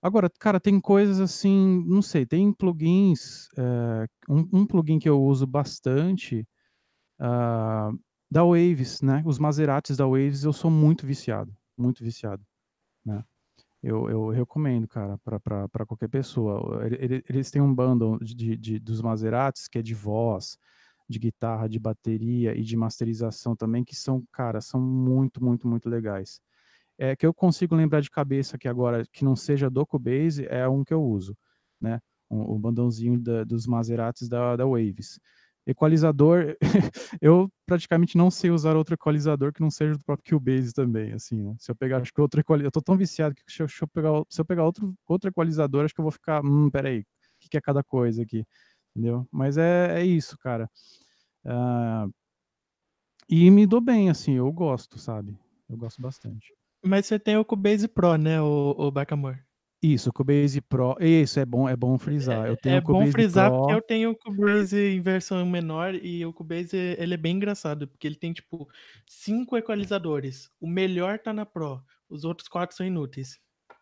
Agora, cara, tem coisas assim, não sei, tem plugins, é, um, um, plugin que eu uso bastante uh, da Waves, né? Os Maseratis da Waves, eu sou muito viciado, muito viciado, né? Eu, eu recomendo, cara, para qualquer pessoa. Eles têm um bundle de, de, dos Maseratis que é de voz, de guitarra, de bateria e de masterização também, que são, cara, são muito, muito, muito legais. É que eu consigo lembrar de cabeça que agora, que não seja do Cubase, é um que eu uso, né? O, o bandãozinho da, dos Maseratis da, da Waves. Equalizador, eu praticamente não sei usar outro equalizador que não seja do próprio Cubase também, assim, né? Se eu pegar, acho que outro equalizador, eu tô tão viciado que se eu, se eu, pegar, se eu pegar outro, outro equalizador, acho que eu vou ficar, hum, peraí, o que, que é cada coisa aqui, entendeu? Mas é, é isso, cara. Uh, e me dou bem, assim, eu gosto, sabe? Eu gosto bastante. Mas você tem o Cubase Pro, né, o, o Bacamor? Isso, Cubase Pro. Isso é bom, é bom frisar. Eu tenho é bom frisar Pro. porque eu tenho o Cubase em versão menor e o Cubase ele é bem engraçado porque ele tem tipo cinco equalizadores. O melhor tá na Pro, os outros quatro são inúteis.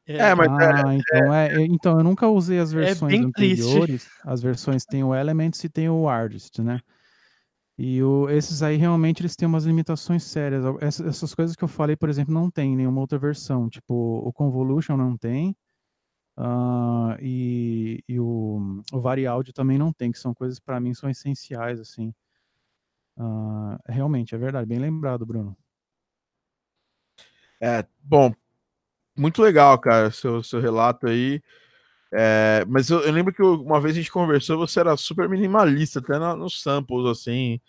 É, é mas é, ah, então, é, então eu nunca usei as é versões anteriores. Triste. As versões tem o Elements e tem o Artist, né? E o, esses aí realmente eles têm umas limitações sérias. Essas, essas coisas que eu falei, por exemplo, não tem nenhuma outra versão. Tipo, o Convolution não tem. Uh, e, e o, o Variáudio também não tem, que são coisas para mim são essenciais, assim. Uh, realmente, é verdade, bem lembrado, Bruno. É, bom, muito legal, cara, seu, seu relato aí. É, mas eu, eu, lembro que uma vez a gente conversou, você era super minimalista, até nos samples, assim.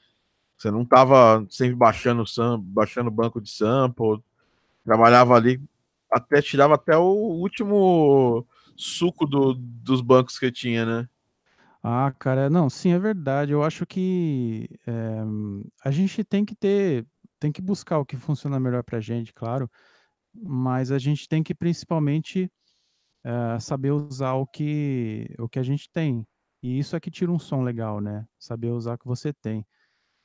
Você não tava sempre baixando sample, baixando banco de sample, trabalhava ali, até tirava até o último suco do, dos bancos que tinha, né? Ah, cara, não, sim, é verdade. Eu acho que é, a gente tem que ter, tem que buscar o que funciona melhor pra gente, claro, mas a gente tem que principalmente é, saber usar o que, o que a gente tem. E isso é que tira um som legal, né? Saber usar o que você tem.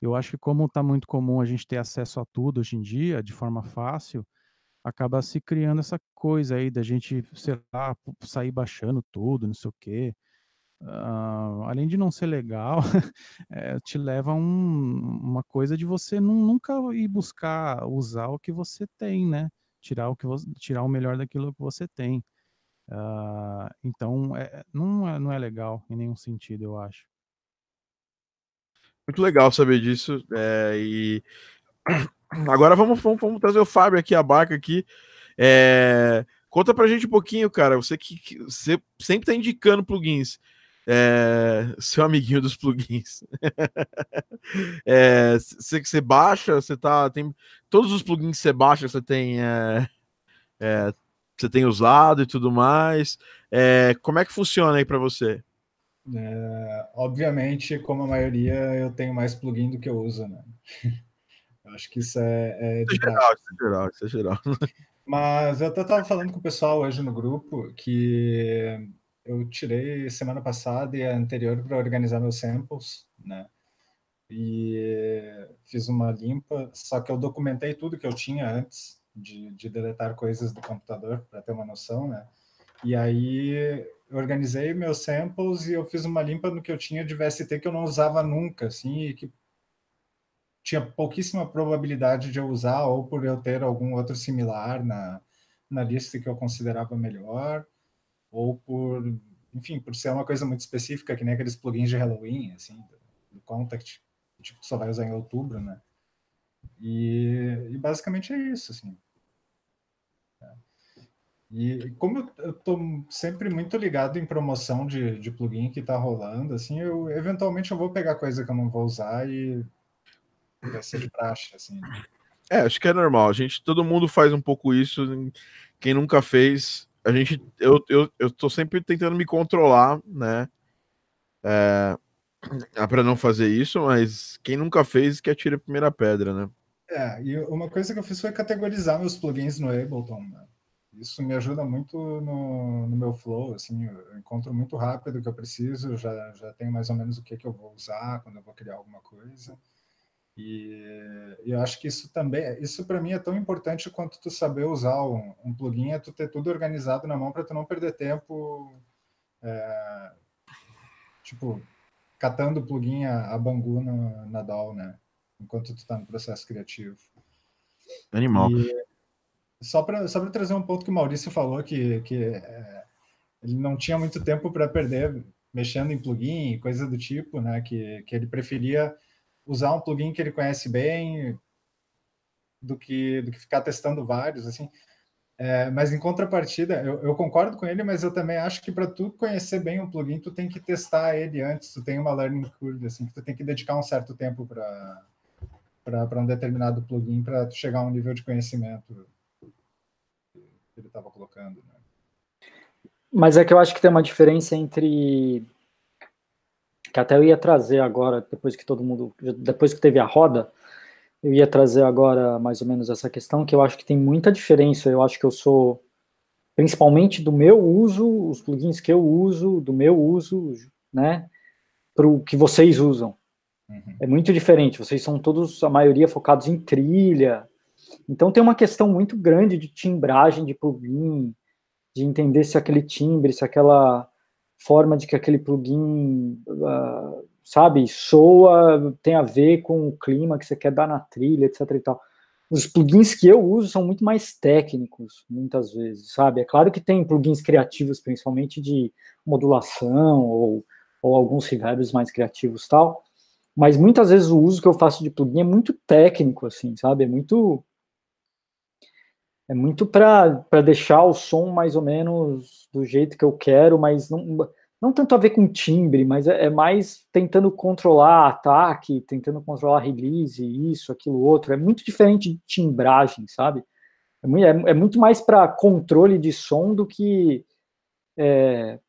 Eu acho que como está muito comum a gente ter acesso a tudo hoje em dia, de forma fácil, acaba se criando essa coisa aí da gente, sei lá, sair baixando tudo, não sei o quê. Uh, além de não ser legal, é, te leva a um, uma coisa de você nunca ir buscar usar o que você tem, né? Tirar o, que você, tirar o melhor daquilo que você tem. Uh, então, é, não, é, não é legal em nenhum sentido, eu acho. Muito legal saber disso. É, e agora vamos, vamos, vamos, trazer o Fábio aqui, a barca aqui. É, conta pra gente um pouquinho, cara. Você que você sempre tá indicando plugins. É, seu amiguinho dos plugins. é, você que você baixa, você tá. Tem, todos os plugins que você baixa, você tem. É, é, você tem usado e tudo mais. É, como é que funciona aí para você? É, obviamente, como a maioria, eu tenho mais plugin do que eu uso, né? Eu acho que isso é, é é geral, isso é geral, isso é geral. Mas eu até estava falando com o pessoal hoje no grupo que eu tirei semana passada e a anterior para organizar meus samples, né? E fiz uma limpa, só que eu documentei tudo que eu tinha antes de, de deletar coisas do computador, para ter uma noção, né? E aí organizei meus samples e eu fiz uma limpa no que eu tinha de VST que eu não usava nunca, assim, e que tinha pouquíssima probabilidade de eu usar, ou por eu ter algum outro similar na, na lista que eu considerava melhor, ou por, enfim, por ser uma coisa muito específica, que nem aqueles plugins de Halloween, assim, do, Contact, tipo, só vai usar em outubro, né? E, e basicamente é isso, assim. E como eu estou sempre muito ligado em promoção de, de plugin que está rolando, assim, eu eventualmente eu vou pegar coisa que eu não vou usar e vai ser de praxe, assim. É, acho que é normal. A gente, todo mundo faz um pouco isso. Quem nunca fez, a gente, eu, eu, eu tô sempre tentando me controlar, né? É, para não fazer isso, mas quem nunca fez que atire a primeira pedra, né? É, e uma coisa que eu fiz foi categorizar meus plugins no Ableton, né? isso me ajuda muito no, no, meu flow, assim, eu encontro muito rápido o que eu preciso, já, já tenho mais ou menos o que, que eu vou usar quando eu vou criar alguma coisa. E, eu acho que isso também, isso para mim é tão importante quanto tu saber usar um, um plugin, é tu ter tudo organizado na mão para tu não perder tempo, é, tipo, catando o plugin a, a Bangu no, na DAW, né? Enquanto tu está no processo criativo. Animal. E, só para só trazer um ponto que o Maurício falou, que, que é, ele não tinha muito tempo para perder mexendo em plugin e coisa do tipo, né? Que, que ele preferia usar um plugin que ele conhece bem do que, do que ficar testando vários, assim. É, mas em contrapartida, eu, eu, concordo com ele, mas eu também acho que para tu conhecer bem um plugin, tu tem que testar ele antes, tu tem uma learning curve, assim, que tu tem que dedicar um certo tempo para um determinado plugin para chegar a um nível de conhecimento que ele estava colocando. Né? Mas é que eu acho que tem uma diferença entre que até eu ia trazer agora, depois que todo mundo, depois que teve a roda, eu ia trazer agora mais ou menos essa questão, que eu acho que tem muita diferença. Eu acho que eu sou, principalmente do meu uso, os plugins que eu uso, do meu uso, né, para o que vocês usam. Uhum. É muito diferente. Vocês são todos, a maioria, focados em trilha, então tem uma questão muito grande de timbragem de plugin, de entender se aquele timbre, se aquela forma de que aquele plugin, uh, sabe, soa, tem a ver com o clima que você quer dar na trilha, etc e tal. Os plugins que eu uso são muito mais técnicos, muitas vezes, sabe? É claro que tem plugins criativos, principalmente de modulação ou, ou alguns reverbs mais criativos tal, mas muitas vezes o uso que eu faço de plugin é muito técnico, assim, sabe? É muito é muito para deixar o som mais ou menos do jeito que eu quero, mas não, não tanto a ver com timbre, mas é, é mais tentando controlar ataque, tentando controlar release, isso, aquilo, outro. É muito diferente de timbragem, sabe? É muito, é, é muito mais para controle de som do que é,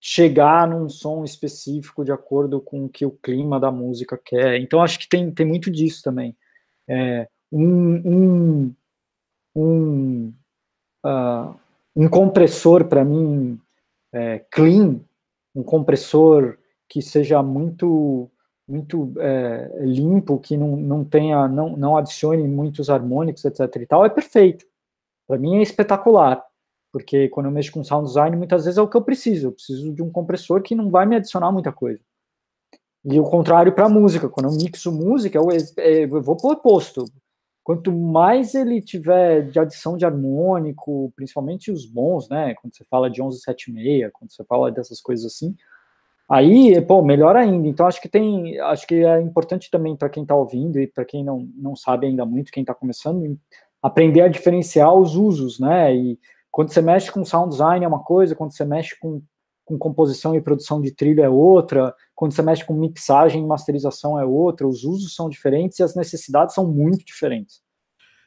chegar num som específico de acordo com o que o clima da música quer. Então acho que tem, tem muito disso também. É, um, um, um, uh, um compressor para mim é, clean, um compressor que seja muito muito é, limpo, que não, não tenha, não, não adicione muitos harmônicos, etc. e tal, é perfeito. Para mim é espetacular, porque quando eu mexo com sound design, muitas vezes é o que eu preciso. Eu preciso de um compressor que não vai me adicionar muita coisa. E o contrário para música, quando eu mixo música, eu, é, eu vou o oposto. Quanto mais ele tiver de adição de harmônico, principalmente os bons, né? Quando você fala de 1176, quando você fala dessas coisas assim, Aí, pô, melhor ainda. Então, acho que tem, acho que é importante também para quem está ouvindo e para quem não, não sabe ainda muito, quem está começando, aprender a diferenciar os usos, né? E quando você mexe com sound design é uma coisa, quando você mexe com, com composição e produção de trilha é outra, quando você mexe com mixagem e masterização é outra, os usos são diferentes e as necessidades são muito diferentes.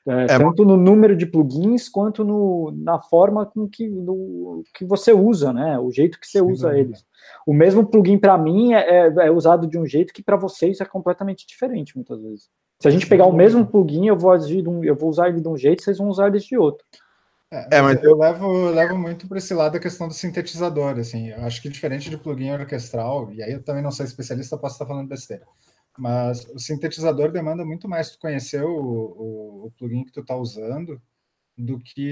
É, é, tanto no número de plugins quanto no, na forma com que, no, que você usa, né? O jeito que você Sim, usa eles. O mesmo plugin para mim é, é, é, usado de um jeito que para vocês é completamente diferente muitas vezes. Se a gente pegar o mesmo plugin, eu vou agir um, eu vou usar ele de um jeito, vocês vão usar ele de outro. É, é mas eu levo, levo muito para esse lado a questão do sintetizador, assim. Eu acho que diferente de plugin orquestral, e aí eu também não sou especialista, posso estar falando besteira mas o sintetizador demanda muito mais tu conhecer o, o, o plugin que tu está usando do que.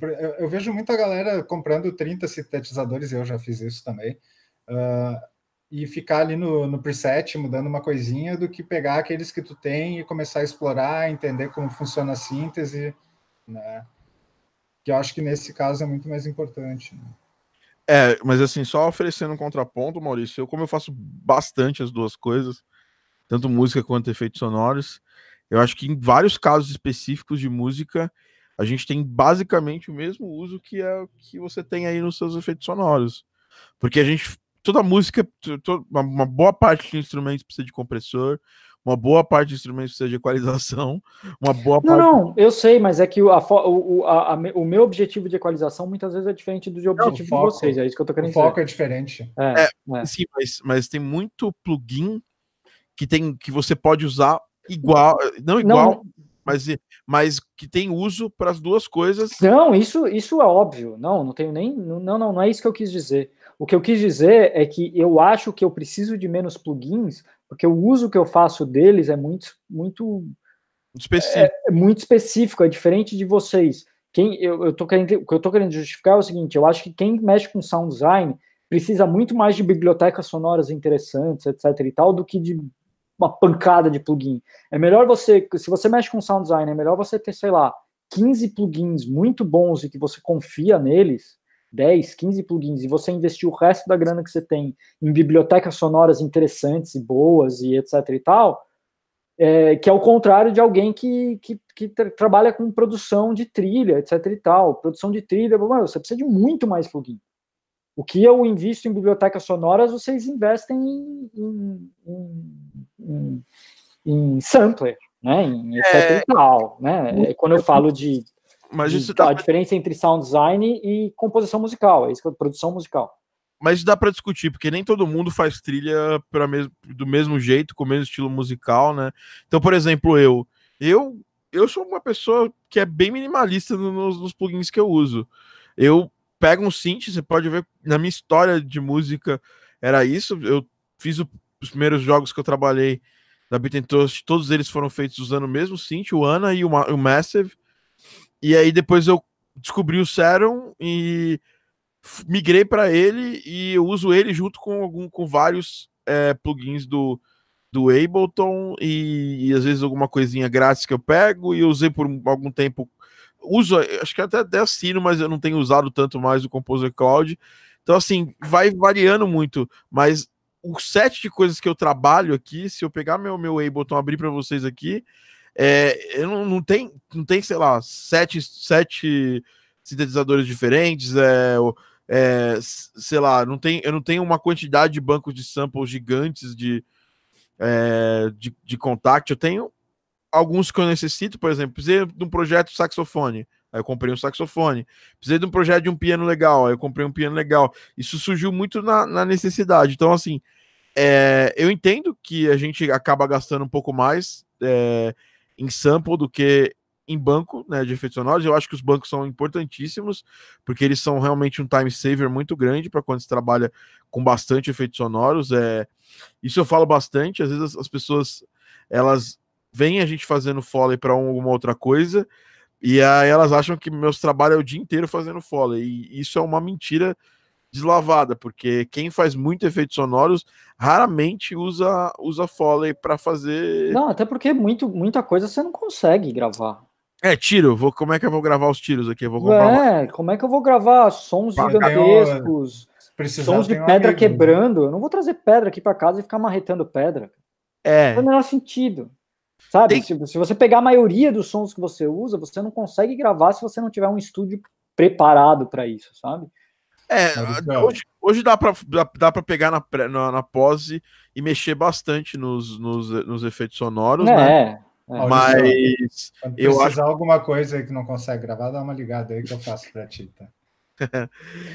Eu, eu, vejo muita galera comprando 30 sintetizadores, eu já fiz isso também, uh, e ficar ali no, no preset mudando uma coisinha do que pegar aqueles que tu tem e começar a explorar, entender como funciona a síntese, né? Que acho que nesse caso é muito mais importante. Né? É, mas assim, só oferecendo um contraponto, Maurício, eu, como eu faço bastante as duas coisas, tanto música quanto efeitos sonoros. Eu acho que em vários casos específicos de música, a gente tem basicamente o mesmo uso que é que você tem aí nos seus efeitos sonoros. Porque a gente toda música, toda, uma boa parte de instrumentos precisa de compressor, uma boa parte de instrumentos precisa de equalização, uma boa não, parte... Não, eu sei, mas é que o, a, o, a, a, o meu objetivo de equalização muitas vezes é diferente do objetivo não, foco, de vocês, é isso que eu tô querendo dizer. O foco é diferente. É, é, é. Sim, mas, mas tem muito plugin que tem que você pode usar igual, não igual, não, mas, mas que tem uso para as duas coisas. Não, isso, isso é óbvio. Não, não tenho nem. Não, não, não é isso que eu quis dizer. O que eu quis dizer é que eu acho que eu preciso de menos plugins, porque o uso que eu faço deles é muito, muito específico. É, é muito específico, é diferente de vocês. Quem eu, eu tô querendo, o que eu estou querendo justificar é o seguinte: eu acho que quem mexe com sound design precisa muito mais de bibliotecas sonoras interessantes, etc. e tal, do que de uma pancada de plugin. É melhor você, se você mexe com sound design, é melhor você ter, sei lá, 15 plugins muito bons e que você confia neles, 10, 15 plugins, e você investir o resto da grana que você tem em bibliotecas sonoras interessantes e boas e etc e tal, é, que é o contrário de alguém que, que, que tra trabalha com produção de trilha, etc e tal. Produção de trilha, você precisa de muito mais plugin. O que eu invisto em bibliotecas sonoras, vocês investem em, em, em, em sampler, né? Em etc é... e tal, né? É quando eu falo de, Mas isso dá a diferença entre sound design e composição musical, é isso que é produção musical. Mas dá para discutir, porque nem todo mundo faz trilha mes do mesmo jeito, com o mesmo estilo musical, né? Então, por exemplo, eu, eu, eu sou uma pessoa que é bem minimalista nos, nos plugins que eu uso. Eu pega um synth, você pode ver na minha história de música era isso. Eu fiz o, os primeiros jogos que eu trabalhei na Beat Toast, todos eles foram feitos usando o mesmo synth, o Ana e o, o Massive. E aí depois eu descobri o Serum e migrei para ele e eu uso ele junto com algum com vários é, plugins do do Ableton e, e, às vezes alguma coisinha grátis que eu pego e usei por algum tempo uso, acho que até, até assino, mas eu não tenho usado tanto mais o Composer Cloud. Então, assim, vai variando muito, mas o set de coisas que eu trabalho aqui, se eu pegar meu, meu Ableton abrir para vocês aqui, é, não, não, tem, não tem, sei lá, sete, sete sintetizadores diferentes, é, é, sei lá, não tem, eu não tenho uma quantidade de bancos de samples gigantes de, é, de, de contact, eu tenho alguns que eu necessito, por exemplo, precisei de um projeto saxofone, aí eu comprei um saxofone, precisei de um projeto de um piano legal, aí eu comprei um piano legal, isso surgiu muito na, na necessidade, então assim, é, eu entendo que a gente acaba gastando um pouco mais é, em sample do que em banco né, de efeitos sonoros. Eu acho que os bancos são importantíssimos, porque eles são realmente um time saver muito grande para quando se trabalha com bastante efeitos sonoros. É, isso eu falo bastante. Às vezes as, as pessoas elas veem a gente fazendo foley para alguma outra coisa, e aí elas acham que meus trabalhos é o dia inteiro fazendo foley. E isso é uma mentira deslavada, porque quem faz muito efeitos sonoros raramente usa usa Foley para fazer. Não, até porque muito, muita coisa você não consegue gravar. É, tiro. Vou, como é que eu vou gravar os tiros aqui? Eu vou comprar é, uma... como é que eu vou gravar sons gigantescos, sons de pedra amigo. quebrando? Eu não vou trazer pedra aqui para casa e ficar marretando pedra. É. Não tem o menor sentido. Sabe? Tem... Se, se, você pegar a maioria dos sons que você usa, você não consegue gravar se você não tiver um estúdio preparado para isso, sabe? É, hoje, hoje dá para dá, dá pra pegar na, na, na, pose e mexer bastante nos, nos, nos efeitos sonoros, é, né? É. Mas Quando eu acho alguma coisa que não consegue gravar, dá uma ligada aí que eu faço para ti, tá?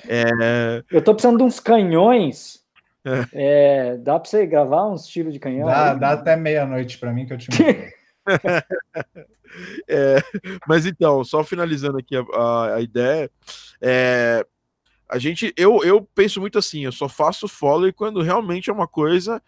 é... Eu tô precisando de uns canhões. É. É, dá para você gravar uns tiros de canhão? Dá, dá até meia-noite para mim que eu te é, mas então, só finalizando aqui a, a, a ideia, é, a gente, eu, eu penso muito assim, eu só faço follow quando realmente é uma coisa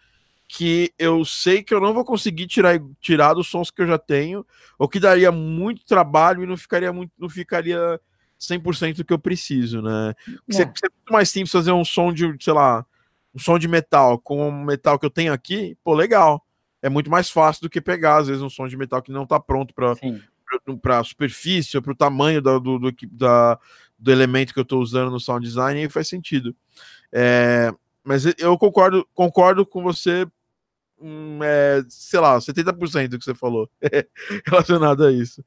que eu sei que eu não vou conseguir tirar, tirar dos sons que eu já tenho, ou que daria muito trabalho e não ficaria muito, não ficaria 100% do que eu preciso, né? É. é muito mais simples fazer um som de, sei lá, um som de metal com o metal que eu tenho aqui, pô, legal. É muito mais fácil do que pegar, às vezes, um som de metal que não tá pronto para para a superfície, para o tamanho do, do, do, da, do elemento que eu estou usando no sound design, e faz sentido. É, mas eu concordo, concordo com você, hum, é, sei lá, 70% do que você falou relacionado a isso.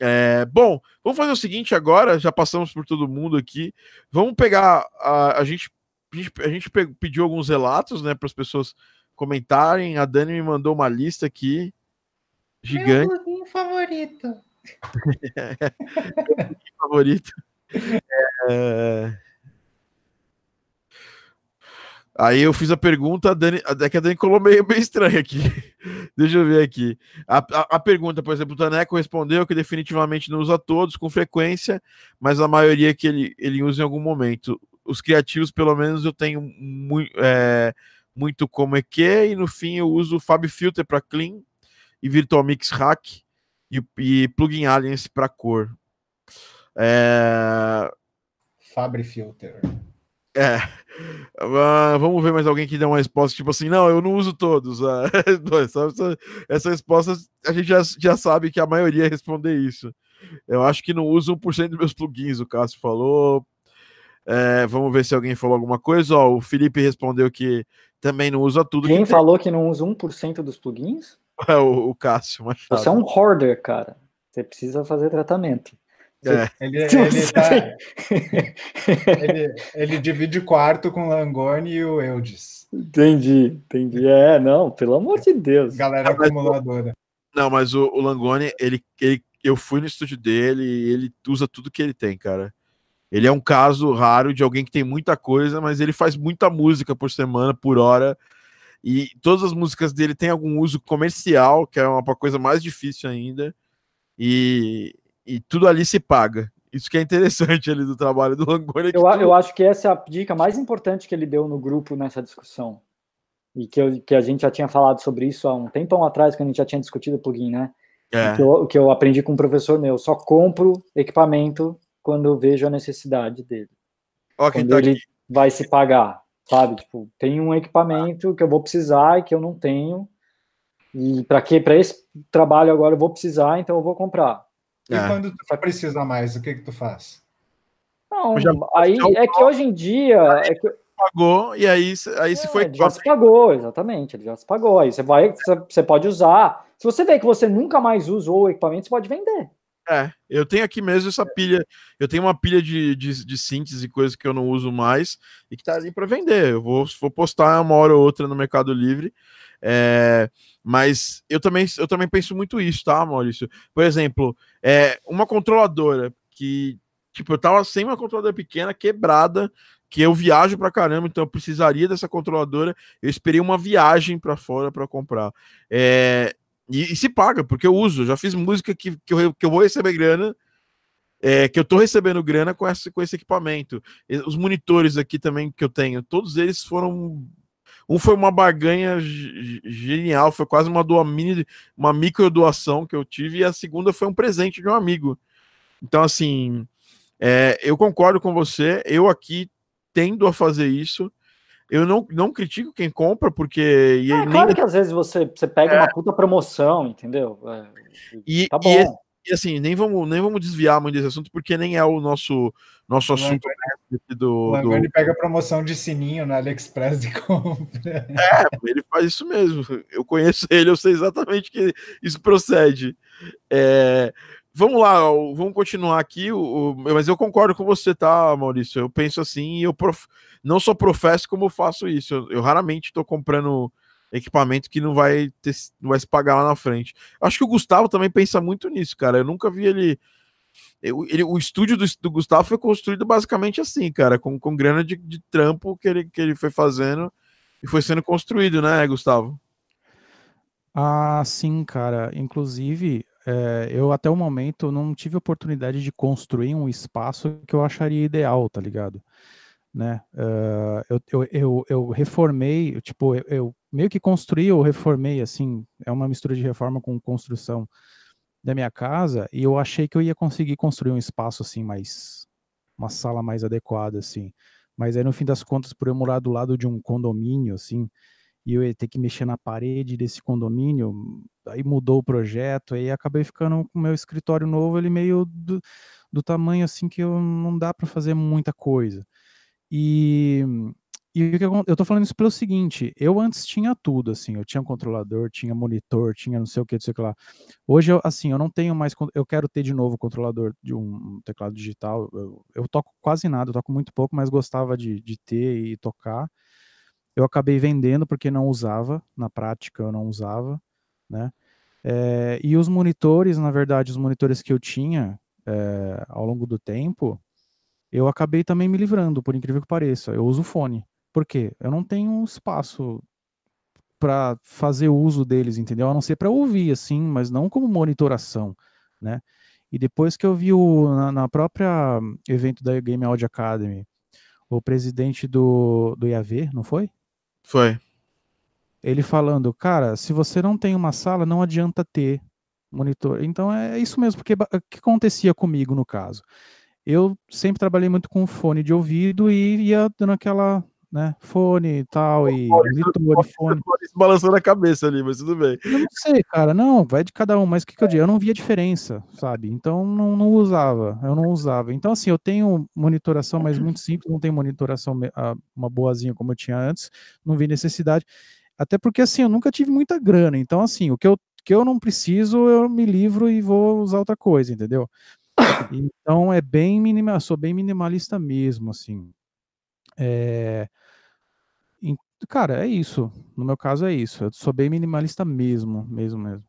É, bom, vamos fazer o seguinte agora, já passamos por todo mundo aqui. Vamos pegar a, a gente a gente, a gente pediu alguns relatos, né, para as pessoas comentarem. A Dani me mandou uma lista aqui gigante. Meu favorito. favorito. É... Aí eu fiz a pergunta, a Dani, a que a Dani colou meio, meio estranha aqui. Deixa eu ver aqui. A, a, a, pergunta, por exemplo, o Taneco respondeu que definitivamente não usa todos com frequência, mas a maioria que ele, ele usa em algum momento. Os criativos, pelo menos, eu tenho muito, é, muito como e no fim eu uso o Fab Filter para clean e Virtual Mix Hack e, e Plugin Aliens para cor. É... Fabri Filter. É. Uh, vamos ver mais alguém que dê uma resposta tipo assim: não, eu não uso todos. Uh, essa, essa resposta a gente já, já sabe que a maioria responder isso. Eu acho que não uso 1% dos meus plugins, o Cássio falou. É, vamos ver se alguém falou alguma coisa. Ó, o Felipe respondeu que também não usa tudo. Quem que falou tem. que não usa 1% dos plugins? É o, o Cássio Machado. Você é um hoarder, cara. Você precisa fazer tratamento. É. Ele, ele, tá, ele, ele, divide quarto com o Langoni e o Eudes. Entendi, entendi. É, não, pelo amor de Deus. Galera é, acumuladora. Não, mas o, o Langoni, ele, ele, eu fui no estúdio dele e ele usa tudo que ele tem, cara. Ele é um caso raro de alguém que tem muita coisa, mas ele faz muita música por semana, por hora. E todas as músicas dele têm algum uso comercial, que é uma coisa mais difícil ainda. E, e tudo ali se paga. Isso que é interessante ali do trabalho do Langoni. É eu, tudo... eu acho que essa é a dica mais importante que ele deu no grupo nessa discussão. E que, eu, que a gente já tinha falado sobre isso há um tempão atrás, quando a gente já tinha discutido o plugin, né? É. O, que eu, o que eu aprendi com um professor meu. Só compro equipamento quando eu vejo a necessidade dele. Ó, quando tá ele aqui. vai se pagar, sabe? Tipo, tem um equipamento que eu vou precisar e que eu não tenho. E para que para esse trabalho agora eu vou precisar, então eu vou comprar. E é. quando tu precisa mais, o que que tu faz? Não, já, aí é que hoje em dia é que, pagou e aí, aí é, se foi já se pagou, exatamente, ele já se pagou. Aí você vai, você pode usar, Se você vê que você nunca mais usa o equipamento, você pode vender. É, eu tenho aqui mesmo essa pilha. Eu tenho uma pilha de, de, de síntese e coisas que eu não uso mais e que tá ali para vender. Eu vou, vou postar uma hora ou outra no Mercado Livre. É, mas eu também, eu também penso muito isso, tá, Maurício? Por exemplo, é, uma controladora que, tipo, eu tava sem uma controladora pequena, quebrada, que eu viajo pra caramba, então eu precisaria dessa controladora. Eu esperei uma viagem para fora para comprar. É, e, e, se paga, porque eu uso. Já fiz música que, que, eu, que eu vou receber grana, é, que eu tô recebendo grana com esse, com esse equipamento. Os monitores aqui também que eu tenho, todos eles foram. Um foi uma barganha genial, foi quase uma doa mini, uma micro doação que eu tive, e a segunda foi um presente de um amigo. Então, assim, é, eu concordo com você, eu aqui tendo a fazer isso. Eu não, não critico quem compra, porque. É, claro nem... que às vezes você, você pega é. uma puta promoção, entendeu? É, e, tá bom. E, e, assim, nem vamos, nem vamos desviar muito desse assunto, porque nem é o nosso, nosso assunto do. O do... pega promoção de sininho na AliExpress e compra. É, ele faz isso mesmo. Eu conheço ele, eu sei exatamente que isso procede. É, Vamos lá, vamos continuar aqui. O, o, mas eu concordo com você, tá, Maurício? Eu penso assim e eu prof, não só professo como faço isso. Eu, eu raramente estou comprando equipamento que não vai, ter, não vai se pagar lá na frente. Acho que o Gustavo também pensa muito nisso, cara. Eu nunca vi ele. Eu, ele o estúdio do, do, Gustavo foi construído basicamente assim, cara, com, com grana de, de trampo que ele, que ele foi fazendo e foi sendo construído, né, Gustavo? Ah, sim, cara. Inclusive, é, eu até o momento não tive oportunidade de construir um espaço que eu acharia ideal, tá ligado? Né? Uh, eu, eu, eu, eu, reformei, tipo, eu, eu, meio que construí ou reformei, assim, é uma mistura de reforma com construção da minha casa, e eu achei que eu ia conseguir construir um espaço, assim, mais, uma sala mais adequada, assim. Mas aí, no fim das contas, por eu morar do lado de um condomínio, assim, e eu ia ter que mexer na parede desse condomínio, aí mudou o projeto, aí acabei ficando com o meu escritório novo, ele meio do, do tamanho assim que eu, não dá para fazer muita coisa. E, e eu tô falando isso pelo seguinte, eu antes tinha tudo, assim, eu tinha um controlador, tinha monitor, tinha não sei o que, não sei o que lá. Hoje, eu, assim, eu não tenho mais, eu quero ter de novo o controlador de um teclado digital, eu, eu toco quase nada, eu toco muito pouco, mas gostava de, de ter e tocar. Eu acabei vendendo porque não usava, na prática eu não usava, né? É, e os monitores, na verdade, os monitores que eu tinha é, ao longo do tempo, eu acabei também me livrando, por incrível que pareça. Eu uso fone. Por quê? Eu não tenho espaço para fazer uso deles, entendeu? A não ser para ouvir, assim, mas não como monitoração, né? E depois que eu vi o, na, na própria evento da Game Audio Academy, o presidente do, do IAV, não foi? Foi. Ele falando, cara, se você não tem uma sala, não adianta ter monitor. Então é isso mesmo, porque o que acontecia comigo no caso? Eu sempre trabalhei muito com fone de ouvido e ia dando aquela né? Fone e tal, e monitor fone. Balançando a cabeça ali, mas tudo bem. Eu não sei, cara, não, vai de cada um, mas o que, que eu digo? Eu não via diferença, sabe? Então não, não usava, eu não usava. Então, assim, eu tenho monitoração, mas muito simples, não tenho monitoração uma boazinha como eu tinha antes, não vi necessidade. Até porque, assim, eu nunca tive muita grana, então, assim, o que eu, que eu não preciso, eu me livro e vou usar outra coisa, entendeu? Então é bem minimal, sou bem minimalista mesmo, assim. É, Cara, é isso. No meu caso é isso. Eu sou bem minimalista mesmo, mesmo, mesmo.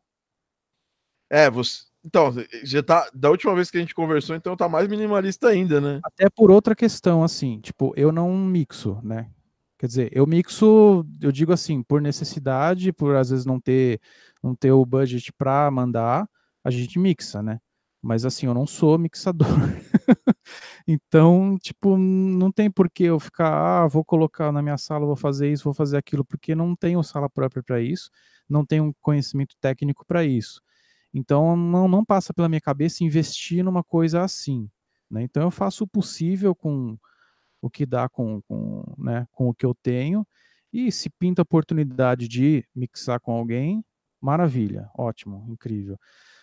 É, você. Então, já tá. Da última vez que a gente conversou, então tá mais minimalista ainda, né? Até por outra questão, assim, tipo, eu não mixo, né? Quer dizer, eu mixo, eu digo assim, por necessidade, por às vezes não ter, não ter o budget para mandar, a gente mixa, né? Mas assim, eu não sou mixador. então, tipo, não tem por que eu ficar, ah, vou colocar na minha sala, vou fazer isso, vou fazer aquilo, porque não tenho sala própria para isso, não tenho conhecimento técnico para isso. Então, não, não passa pela minha cabeça investir numa coisa assim. Né? Então, eu faço o possível com o que dá com, com, né, com o que eu tenho. E se pinta a oportunidade de mixar com alguém, maravilha, ótimo, incrível.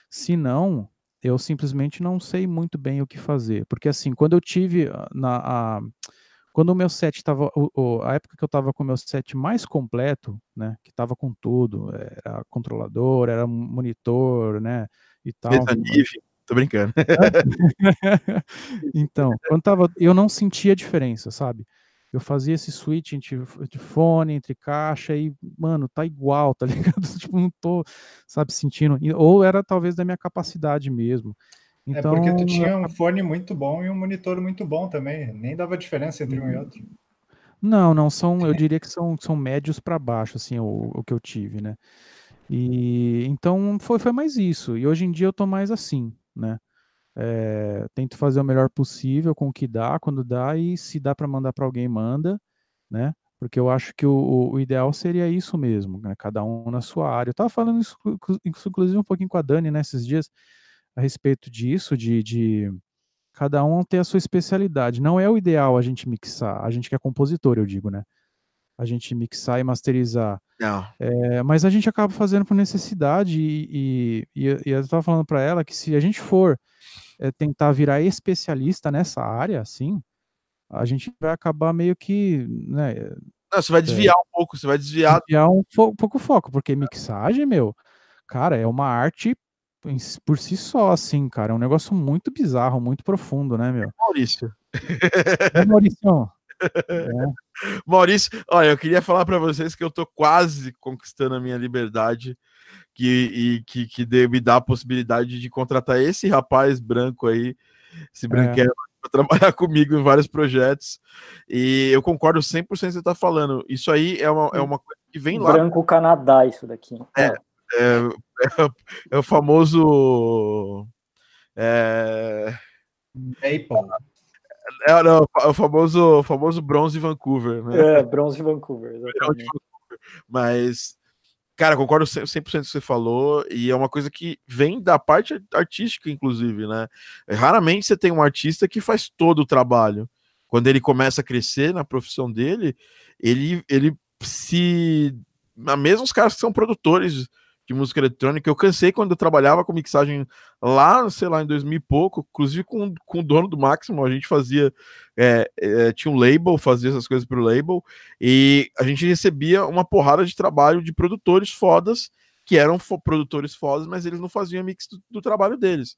Se não, eu simplesmente não sei muito bem o que fazer. Porque assim, quando eu tive ah, na, a, quando o meu set estava, a época que eu estava com o meu set mais completo, né, que estava com tudo, era controlador, era monitor, né, e tal. Mesa tô brincando. então, quando tava, eu não sentia diferença, sabe? Eu fazia esse switch entre de fone, entre caixa e, mano, tá igual, tá ligado? tipo, não tô, sabe, sentindo. Ou era talvez da minha capacidade mesmo. Então, é porque tu então, tinha um fone muito bom e um monitor muito bom também. Nem dava diferença entre um e outro. Não, não são. Eu diria que são, são médios para baixo, assim, o, o que eu tive, né? E então foi, foi mais isso. E hoje em dia eu tô mais assim, né? É, tento fazer o melhor possível com o que dá, quando dá, e se dá para mandar para alguém, manda, né? Porque eu acho que o, o, ideal seria isso mesmo, né? cada um na sua área. Eu tava falando isso, inclusive, um pouquinho com a Dani nesses dias a respeito disso, de, de cada um ter a sua especialidade. Não é o ideal a gente mixar, a gente que é compositor, eu digo, né? A gente mixar e masterizar. Não. É, mas a gente acaba fazendo por necessidade e, e, e eu estava falando para ela que se a gente for é, tentar virar especialista nessa área, assim, a gente vai acabar meio que, né? Não, você vai desviar é, um pouco, você vai desviar. Desviar um pouco o foco, porque mixagem, meu, cara, é uma arte por si só, assim, cara. É um negócio muito bizarro, muito profundo, né, meu? Maurício. É, Maurício. É. Maurício, olha, eu queria falar para vocês que eu tô quase conquistando a minha liberdade que, e que, que me dá a possibilidade de contratar esse rapaz branco aí, esse branquelo, é. para trabalhar comigo em vários projetos. E eu concordo 100% com o que você está falando. Isso aí é uma, é uma coisa que vem lá. Branco Canadá, isso daqui. É, é, é, é o famoso. É... Maple. É, não, é o famoso, famoso bronze Vancouver. Né? É, bronze Vancouver, exatamente. Mas, cara, concordo 100% com o que você falou, e é uma coisa que vem da parte artística, inclusive, né? Raramente você tem um artista que faz todo o trabalho. Quando ele começa a crescer na profissão dele, ele, ele se. Mesmo os caras que são produtores de música eletrônica. Eu cansei quando eu trabalhava com mixagem lá, sei lá, em 2000 e pouco, inclusive com, com o dono do Máximo, a gente fazia, é, é, tinha um label, fazia essas coisas para o label, e a gente recebia uma porrada de trabalho de produtores fodas, que eram fo produtores fodas, mas eles não faziam mix do, do trabalho deles.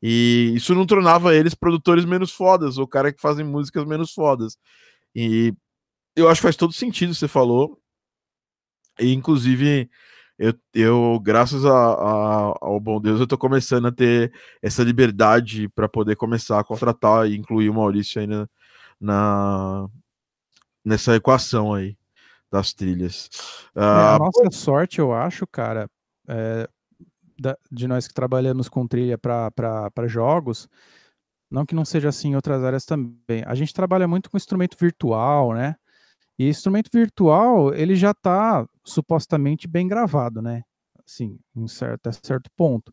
E isso não tornava eles produtores menos fodas, ou cara que fazem músicas menos fodas. E eu acho que faz todo sentido você falou. E, inclusive, eu, eu graças a, a, ao bom Deus, eu tô começando a ter essa liberdade para poder começar a contratar e incluir o Maurício aí na, na nessa equação aí das trilhas. É, a ah, nossa sorte, eu acho, cara, é, da, de nós que trabalhamos com trilha para jogos, não que não seja assim em outras áreas também. A gente trabalha muito com instrumento virtual, né? E instrumento virtual, ele já está supostamente bem gravado, né? Assim, em certo, certo ponto.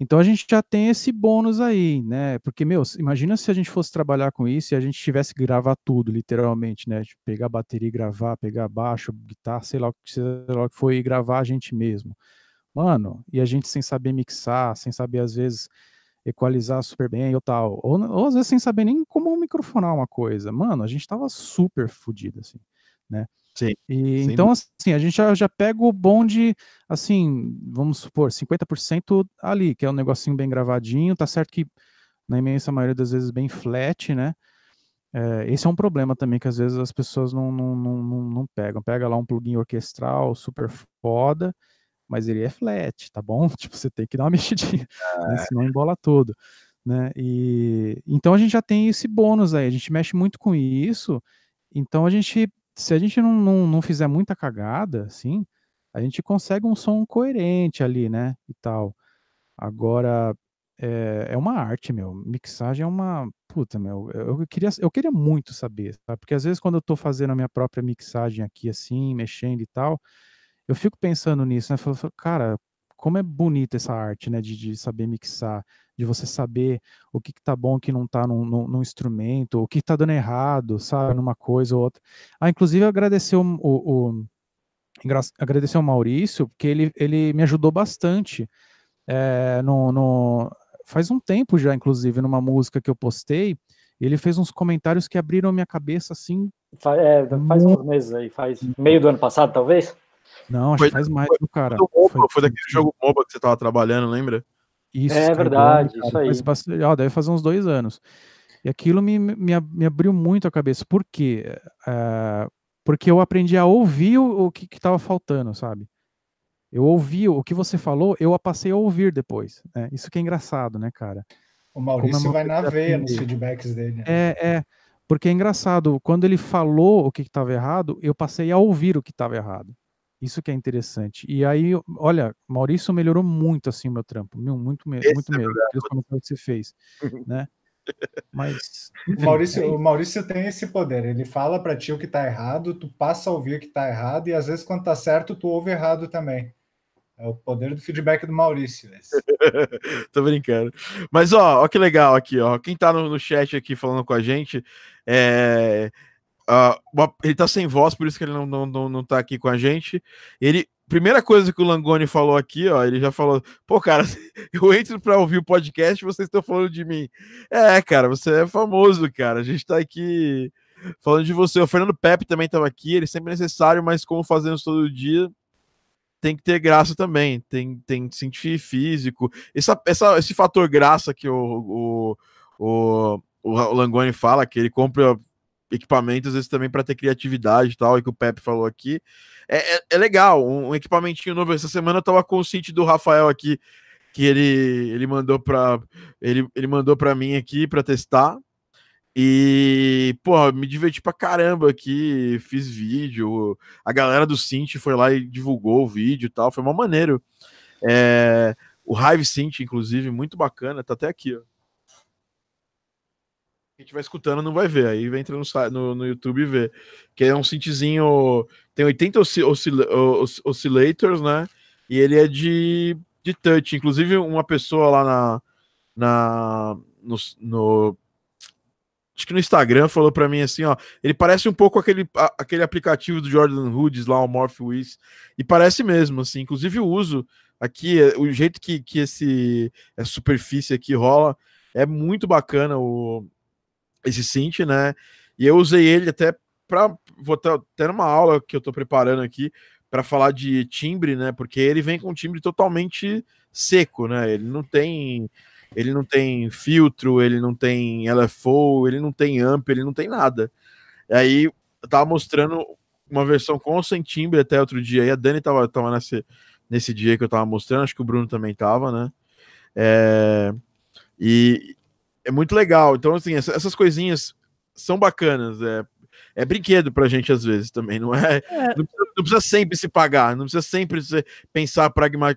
Então a gente já tem esse bônus aí, né? Porque, meu, imagina se a gente fosse trabalhar com isso e a gente tivesse que gravar tudo, literalmente, né? Tipo, pegar bateria e gravar, pegar baixo, guitarra, sei lá o que, lá foi, e gravar a gente mesmo. Mano, e a gente sem saber mixar, sem saber, às vezes, equalizar super bem ou tal. Ou, ou às vezes sem saber nem como microfonar uma coisa. Mano, a gente tava super fodido, assim, né? Sim. E, então, assim, a gente já, já pega o bonde, assim, vamos supor, 50% ali, que é um negocinho bem gravadinho, tá certo que na imensa maioria das vezes bem flat, né? É, esse é um problema também, que às vezes as pessoas não, não, não, não pegam. Pega lá um plugin orquestral super foda, mas ele é flat, tá bom? Tipo, você tem que dar uma mexidinha, né? É. senão embola tudo, né? E então a gente já tem esse bônus aí, a gente mexe muito com isso, então a gente, se a gente não, não, não fizer muita cagada, assim, a gente consegue um som coerente ali, né? E tal. Agora, é, é uma arte, meu. Mixagem é uma. Puta, meu. Eu, eu, queria, eu queria muito saber, sabe? Porque às vezes quando eu tô fazendo a minha própria mixagem aqui, assim, mexendo e tal, eu fico pensando nisso, né? Falo, cara, como é bonita essa arte, né? De, de, saber mixar, de você saber o que, que tá bom, o que não tá num, num, num, instrumento, o que tá dando errado, sabe? Numa coisa ou outra. Ah, inclusive agradecer o, o, o agradecer ao Maurício, porque ele, ele me ajudou bastante. É, no, no, faz um tempo já, inclusive, numa música que eu postei, Ele fez uns comentários que abriram minha cabeça assim. É, faz uns meses aí, faz meio do ano passado, talvez? Não, acho foi, que faz mais do cara. Foi, foi, foi daquele jogo MOBA que você tava trabalhando, lembra? Isso, é verdade, isso aí. Bastante, ó, deve fazer uns dois anos. E aquilo me, me, me abriu muito a cabeça. Por quê? Uh, porque eu aprendi a ouvir o, o que estava faltando, sabe? Eu ouvi o que você falou, eu passei a ouvir depois. Né? Isso que é engraçado, né, cara? O Maurício é vai na veia nos feedbacks dele. Né? É, é. Porque é engraçado, quando ele falou o que estava errado, eu passei a ouvir o que estava errado. Isso que é interessante. E aí, olha, Maurício melhorou muito assim o meu trampo, muito, mesmo, muito é mesmo, principalmente o que você fez, né? Mas enfim, o Maurício, é... o Maurício tem esse poder. Ele fala para ti o que tá errado, tu passa a ouvir o que tá errado e às vezes quando tá certo tu ouve errado também. É o poder do feedback do Maurício. Tô brincando. Mas ó, ó que legal aqui, ó. Quem tá no, no chat aqui falando com a gente é Uh, ele tá sem voz, por isso que ele não, não, não, não tá aqui com a gente. Ele, primeira coisa que o Langoni falou aqui, ó, ele já falou: pô, cara, eu entro para ouvir o podcast vocês estão falando de mim. É, cara, você é famoso, cara. A gente tá aqui falando de você. O Fernando Pepe também estava aqui, ele sempre é necessário, mas como fazemos todo dia, tem que ter graça também, tem, tem que sentir físico. Essa, essa, esse fator graça que o, o, o, o Langoni fala, que ele compra equipamentos, às vezes também para ter criatividade e tal, e que o Pepe falou aqui. É, é, é legal, um, um, equipamentinho novo. Essa semana eu tava com o sítio do Rafael aqui, que ele, ele mandou para ele, ele mandou para mim aqui para testar. E, pô, me diverti pra caramba aqui, fiz vídeo. A galera do Synth foi lá e divulgou o vídeo e tal, foi uma maneiro. É, o Hive Synth, inclusive, muito bacana, tá até aqui, ó. Quem estiver escutando não vai ver, aí entra no, no, no YouTube e vê. Que é um synthzinho, tem 80 oscil oscil oscillators, né? E ele é de, de touch. Inclusive, uma pessoa lá na, na no, no acho que no Instagram falou para mim assim, ó, ele parece um pouco aquele, aquele aplicativo do Jordan Hoods lá, o Morpheus, e parece mesmo, assim, inclusive o uso aqui, o jeito que, que esse essa superfície aqui rola, é muito bacana o, esse synth, né? E eu usei ele até para vou ter até numa aula que eu estou preparando aqui para falar de timbre, né? Porque ele vem com um timbre totalmente seco, né? Ele não tem ele não tem filtro, ele não tem LFO, ele não tem amp, ele não tem nada. E aí eu tava mostrando uma versão com sem timbre até outro dia. E a Dani tava, tava nesse, nesse dia que eu tava mostrando, acho que o Bruno também tava, né? É, e, é muito legal. Então, assim, essas coisinhas são bacanas. É, é brinquedo pra gente às vezes também, não é? é. Não, precisa, não, precisa, sempre se pagar, não precisa sempre pensar pragma,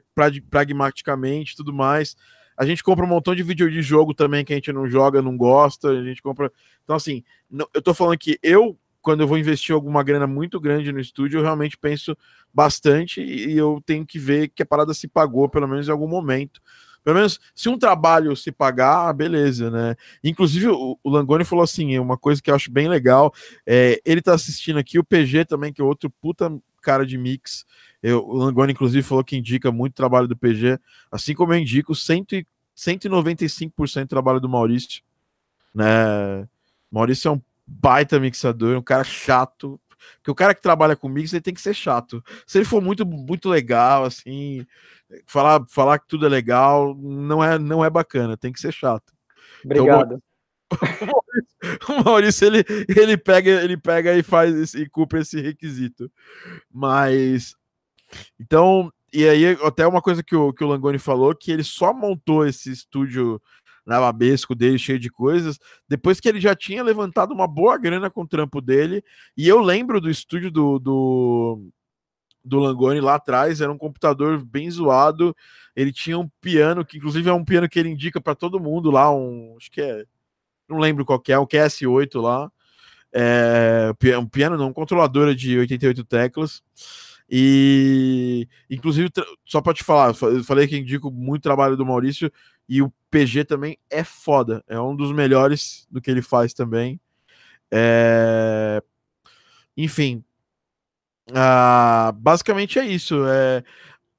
pragmaticamente tudo mais. A gente compra um montão de vídeo de jogo também que a gente não joga, não gosta, a gente compra. Então, assim, não, eu tô falando que eu, quando eu vou investir alguma grana muito grande no estúdio, eu realmente penso bastante e eu tenho que ver que a parada se pagou, pelo menos em algum momento. Pelo menos, se um trabalho se pagar, beleza, né? Inclusive, o, o Langoni falou assim: uma coisa que eu acho bem legal. É, ele tá assistindo aqui, o PG também, que é outro puta cara de mix. Eu, o Langoni, inclusive, falou que indica muito trabalho do PG, assim como eu indico 100, 195% do trabalho do Maurício. Né? Maurício é um baita mixador, um cara chato. Porque o cara que trabalha com mix ele tem que ser chato. Se ele for muito, muito legal, assim, falar, falar que tudo é legal não é, não é bacana, tem que ser chato. Então, Obrigado. Então, o Maurício ele, ele pega ele pega e faz e cumpre esse requisito. Mas então, e aí até uma coisa que o, que o Langoni falou que ele só montou esse estúdio navabesco dele, cheio de coisas, depois que ele já tinha levantado uma boa grana com o trampo dele. E eu lembro do estúdio do, do do Langoni lá atrás, era um computador bem zoado. Ele tinha um piano, que inclusive é um piano que ele indica para todo mundo lá, um, acho que é, não lembro qual que é, um QS8 lá. É, um piano, não, um controladora de 88 teclas. E inclusive, só para te falar, eu falei que indico muito trabalho do Maurício e o PG também é foda, é um dos melhores do que ele faz também. É... Enfim, ah, basicamente é isso. É,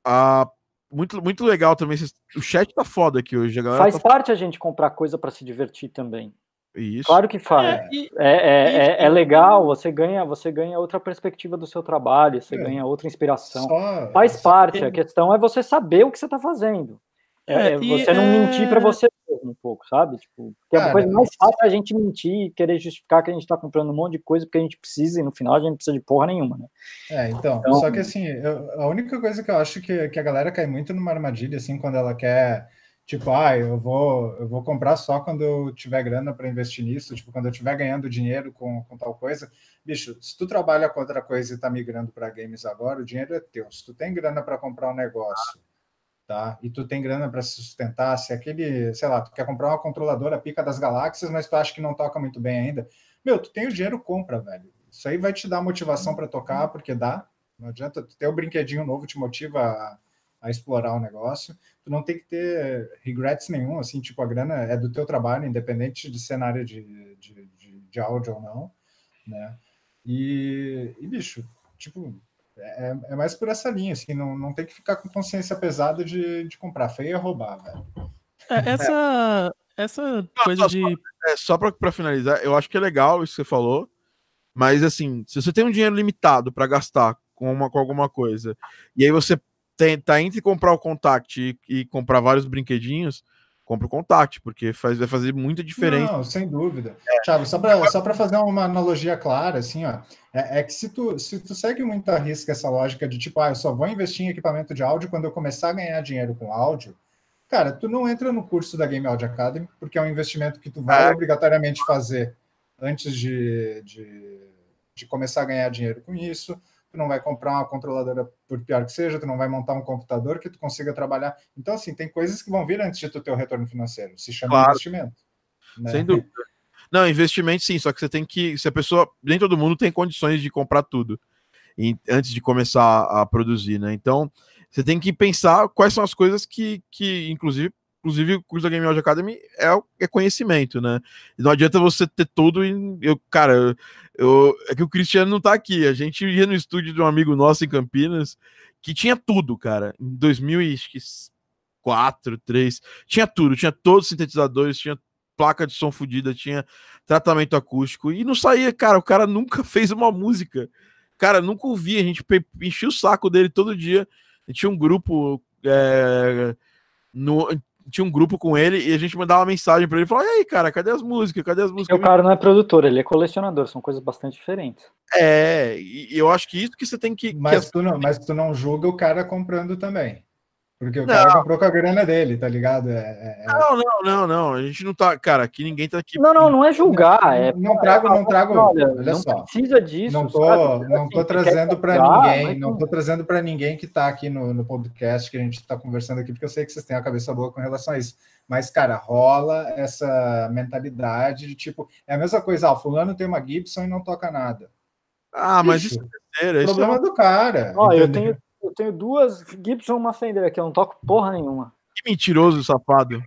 ah, muito, muito legal também. O chat tá foda aqui hoje. A Faz tá... parte a gente comprar coisa para se divertir também. Isso. Claro que faz. É, e, é, é, é, é, legal, você ganha, você ganha outra perspectiva do seu trabalho, você é. ganha outra inspiração. Só, faz parte, a questão é você saber o que você está fazendo. É, é você não mentir para você mesmo um pouco, sabe? Tipo, é uma coisa mais fácil a gente mentir e querer justificar que a gente está comprando um monte de coisa porque a gente precisa e no final a gente não precisa de porra nenhuma, né? É, então, então só que assim, eu, a única coisa que eu acho que, que a galera cai muito numa armadilha, assim, quando ela quer Tipo, ah, eu vou, eu vou comprar só quando eu tiver grana para investir nisso, tipo, quando eu estiver ganhando dinheiro com, com tal coisa. Bicho, se tu trabalha com outra coisa e está migrando para games agora, o dinheiro é teu. Se tu tem grana para comprar um negócio, tá? E tu tem grana para se sustentar, se aquele, sei lá, tu quer comprar uma controladora pica das galáxias, mas tu acha que não toca muito bem ainda, meu, tu tem o dinheiro, compra, velho. Isso aí vai te dar motivação para tocar, porque dá. Não adianta tu ter o um brinquedinho novo, te motiva a a explorar o negócio. Tu não tem que ter regrets nenhum, assim, tipo, a grana é do teu trabalho, independente de cenário de, de, de, de áudio ou não, né? E, e bicho, tipo, é, é, mais por essa linha, assim, não, não tem que ficar com consciência pesada de, de comprar feio e roubar, velho. É, essa, essa coisa de. É, só para finalizar, eu acho que é legal isso que você falou, mas assim, se você tem um dinheiro limitado para gastar com, uma, com alguma coisa, e aí você tem, tá entre comprar o Contact e, e, comprar vários brinquedinhos, compra o Contact, porque faz, vai fazer muita diferença. Não, sem dúvida. É. Thiago, só para só fazer uma analogia clara, assim, ó, é, é, que se tu, se tu segue muito a risca essa lógica de tipo, ah, eu só vou investir em equipamento de áudio quando eu começar a ganhar dinheiro com áudio, cara, tu não entra no curso da Game Audio Academy, porque é um investimento que tu vai é. obrigatoriamente fazer antes de, de, de começar a ganhar dinheiro com isso tu não vai comprar uma controladora, por pior que seja, tu não vai montar um computador que tu consiga trabalhar. Então, assim, tem coisas que vão vir antes de tu ter o retorno financeiro. Se chama claro. investimento. Né? Sem dúvida. Não, investimento sim, só que você tem que. Se a pessoa. Nem todo mundo tem condições de comprar tudo e, antes de começar a produzir, né? Então, você tem que pensar quais são as coisas que, que inclusive, inclusive o curso da Game Audio Academy é, é conhecimento, né? Não adianta você ter tudo e eu, cara, eu, é que o Cristiano não tá aqui. A gente ia no estúdio de um amigo nosso em Campinas que tinha tudo, cara. Em 2004, 2003, tinha tudo, tinha todos os sintetizadores, tinha placa de som fodida, tinha tratamento acústico e não saía, cara. O cara nunca fez uma música. Cara, nunca ouvi. A gente enchia o saco dele todo dia. Tinha um grupo é, no, tinha um grupo com ele e a gente mandava uma mensagem para ele e falava: E aí, cara, cadê as músicas? Cadê as músicas? E o cara não é produtor, ele é colecionador, são coisas bastante diferentes. É, e eu acho que isso que você tem que. Mas, que... Tu, não, mas tu não julga o cara comprando também. Porque o não. cara comprou com a grana dele, tá ligado? É, é, é... Não, não, não, não. A gente não tá. Cara, aqui ninguém tá aqui. Não, não, não é julgar. É, não, trago, não trago. Olha, olha não só. precisa disso. Não tô, sabe? não tô assim, trazendo para ninguém. Não tô trazendo para ninguém que tá aqui no, no podcast que a gente tá conversando aqui, porque eu sei que vocês têm a cabeça boa com relação a isso. Mas, cara, rola essa mentalidade de tipo, é a mesma coisa, ah, fulano tem uma Gibson e não toca nada. Ah, mas isso é o problema é... do cara. Ó, eu tenho eu tenho duas Gibson e uma Fender aqui, eu não toco porra nenhuma. Que mentiroso, safado.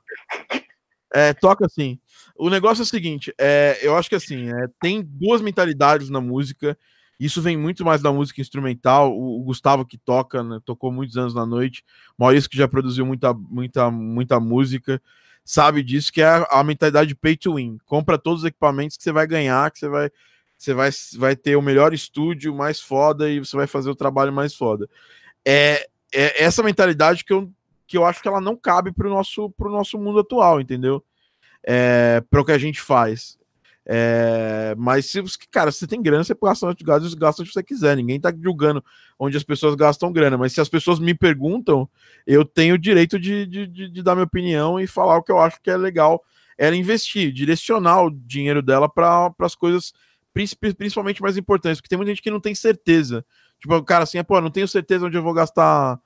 É, toca assim. O negócio é o seguinte, é, eu acho que assim, é, tem duas mentalidades na música. Isso vem muito mais da música instrumental. O, o Gustavo que toca, né, tocou muitos anos na noite. Maurício que já produziu muita, muita, muita música, sabe disso que é a, a mentalidade pay to win. Compra todos os equipamentos que você vai ganhar, que você vai, você vai, vai ter o melhor estúdio mais foda e você vai fazer o trabalho mais foda é, é essa mentalidade que eu, que eu acho que ela não cabe para o nosso, pro nosso mundo atual, entendeu? É, para o que a gente faz. É, mas se cara, se você tem grana, você gasta onde gasta onde você quiser. Ninguém tá julgando onde as pessoas gastam grana. Mas se as pessoas me perguntam, eu tenho o direito de, de, de, de dar minha opinião e falar o que eu acho que é legal. Ela investir, direcionar o dinheiro dela para as coisas principalmente mais importantes, porque tem muita gente que não tem certeza Tipo, o cara assim, pô, não tenho certeza onde eu vou gastar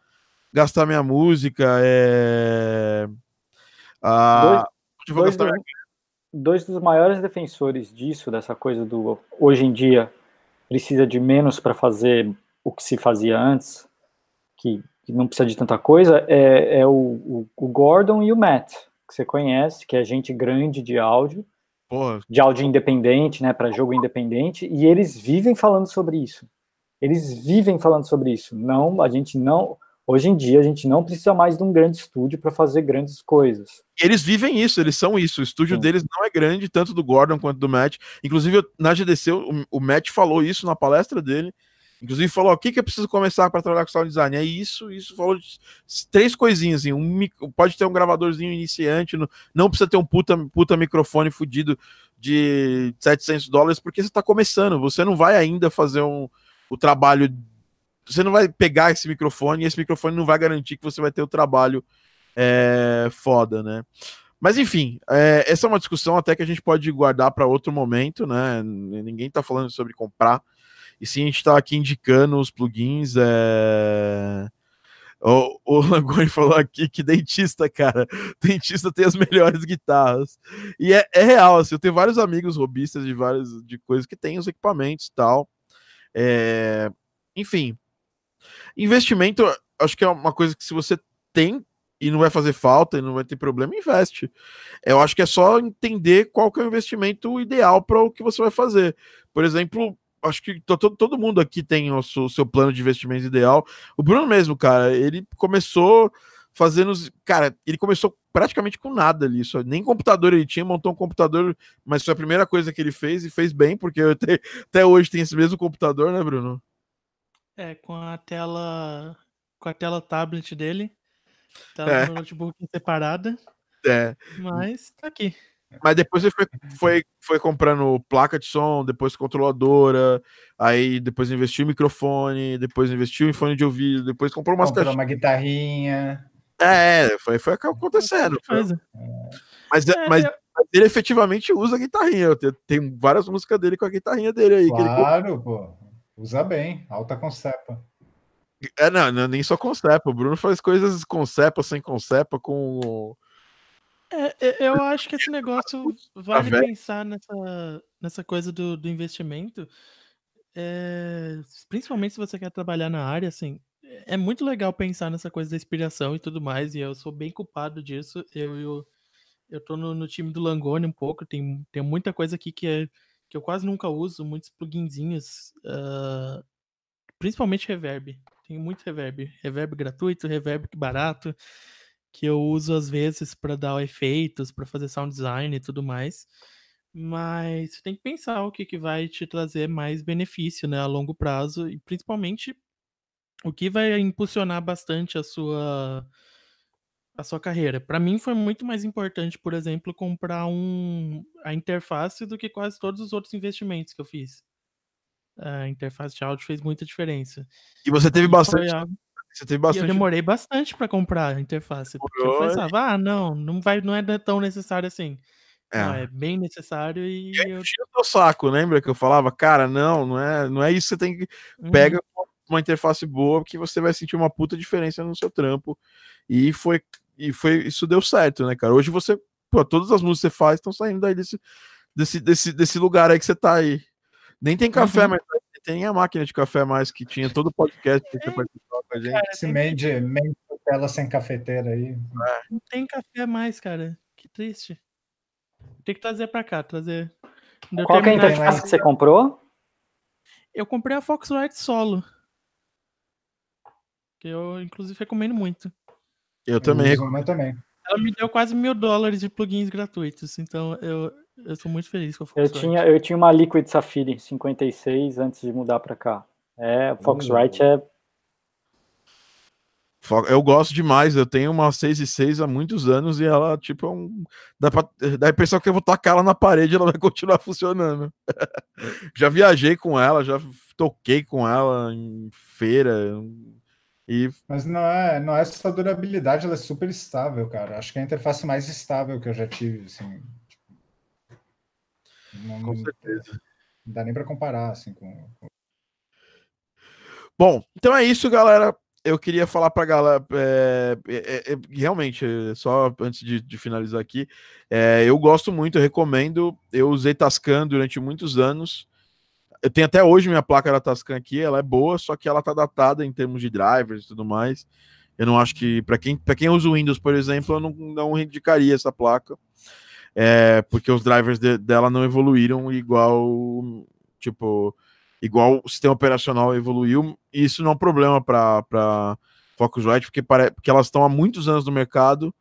gastar minha música. É... Ah, dois, dois, gastar... Dos, dois dos maiores defensores disso, dessa coisa do hoje em dia precisa de menos para fazer o que se fazia antes, que, que não precisa de tanta coisa, é, é o, o, o, Gordon e o Matt, que você conhece, que é gente grande de áudio, Porra. de áudio independente, né, para jogo independente, e eles vivem falando sobre isso. Eles vivem falando sobre isso. Não, a gente não. Hoje em dia a gente não precisa mais de um grande estúdio para fazer grandes coisas. Eles vivem isso, eles são isso. O estúdio Sim. deles não é grande, tanto do Gordon quanto do Matt. Inclusive, na GDC, o, o Matt falou isso na palestra dele. Inclusive, falou: o que, que eu preciso começar para trabalhar com sound design? É isso, isso. Falou três coisinhas. Assim, um, pode ter um gravadorzinho iniciante, não, não precisa ter um puta, puta microfone fudido de 700 dólares, porque você está começando. Você não vai ainda fazer um, o trabalho você não vai pegar esse microfone e esse microfone não vai garantir que você vai ter o trabalho é, foda, né? Mas enfim, é, essa é uma discussão até que a gente pode guardar para outro momento, né? Ninguém está falando sobre comprar, e sim a gente está aqui indicando os plugins. É... O, o Langoni falou aqui que dentista, cara, dentista tem as melhores guitarras. E é, é real, assim, eu tenho vários amigos robistas de várias de coisas que têm os equipamentos e tal. É... Enfim, Investimento, acho que é uma coisa que se você tem e não vai fazer falta e não vai ter problema, investe. Eu acho que é só entender qual que é o investimento ideal para o que você vai fazer. Por exemplo, acho que todo, todo mundo aqui tem o seu, seu plano de investimento ideal. O Bruno mesmo, cara, ele começou fazendo. Cara, ele começou praticamente com nada ali. Só, nem computador ele tinha, montou um computador, mas foi a primeira coisa que ele fez e fez bem, porque até, até hoje tem esse mesmo computador, né, Bruno? É, com a tela. Com a tela tablet dele. Tela é. do notebook separada. É. Mas tá aqui. Mas depois ele foi, foi, foi comprando placa de som, depois controladora, aí depois investiu em microfone, depois investiu em fone de ouvido, depois comprou umas comprou uma guitarrinha. É, foi, foi acontecendo. Foi. Mas, é, mas, eu... mas, ele efetivamente usa a guitarrinha. Tem várias músicas dele com a guitarrinha dele aí. Claro, ele... pô. Usa bem, alta concepa. É, não, não, nem só concepa. O Bruno faz coisas concepa, sem concepa, com. É, é eu acho que esse negócio vale pensar nessa, nessa coisa do, do investimento. É, principalmente se você quer trabalhar na área, assim, é muito legal pensar nessa coisa da inspiração e tudo mais, e eu sou bem culpado disso. Eu, eu, eu tô no, no time do Langoni um pouco, tem, tem muita coisa aqui que é que eu quase nunca uso, muitos pluginzinhos, uh, principalmente reverb. Tem muito reverb, reverb gratuito, reverb barato, que eu uso às vezes para dar efeitos, para fazer sound design e tudo mais. Mas você tem que pensar o que, que vai te trazer mais benefício né, a longo prazo e principalmente o que vai impulsionar bastante a sua a sua carreira. Para mim foi muito mais importante, por exemplo, comprar um a interface do que quase todos os outros investimentos que eu fiz. A interface de áudio fez muita diferença. E você teve bastante. Você teve bastante. E eu demorei bastante para comprar a interface, porque eu pensava, ah, não, não vai, não é tão necessário assim. É, não, é bem necessário e. e eu tinha o saco, lembra que eu falava, cara, não, não é, não é isso. Você tem que uhum. Uma interface boa que você vai sentir uma puta diferença no seu trampo. E foi e foi isso deu certo, né, cara? Hoje você, pô, todas as músicas que você faz estão saindo daí desse, desse, desse, desse lugar aí que você tá aí. Nem tem café, uhum. mas tem a máquina de café mais que tinha todo o podcast que você participou com a gente. Esse meio de, meio de tela sem cafeteira aí. É. Não tem café mais, cara. Que triste. Tem que trazer pra cá, trazer. Qual é a interface que você comprou? Eu comprei a Foxrite Solo. Que eu, inclusive, recomendo muito. Eu também. Eu também. Ela me deu quase mil dólares de plugins gratuitos, então eu, eu sou muito feliz com a Foxrite. Eu tinha, eu tinha uma Liquid Sapphire 56 antes de mudar para cá. É, Foxrite é eu gosto demais, eu tenho uma 6 e 6 há muitos anos e ela, tipo, é um... dá, pra... dá a impressão que eu vou tacar ela na parede e ela vai continuar funcionando. já viajei com ela, já toquei com ela em feira, e... Mas não é, não é essa durabilidade, ela é super estável, cara. Acho que é a interface mais estável que eu já tive, assim. Tipo, não, com certeza. Não dá nem para comparar, assim, com. Bom, então é isso, galera. Eu queria falar para galera, é, é, é, realmente, só antes de, de finalizar aqui, é, eu gosto muito, eu recomendo. Eu usei Tascam durante muitos anos eu tenho até hoje minha placa da Tascam aqui, ela é boa, só que ela tá datada em termos de drivers e tudo mais. Eu não acho que, para quem, quem usa o Windows, por exemplo, eu não, não indicaria essa placa, é, porque os drivers de, dela não evoluíram igual, tipo, igual o sistema operacional evoluiu, e isso não é um problema para Focusrite, porque, porque elas estão há muitos anos no mercado.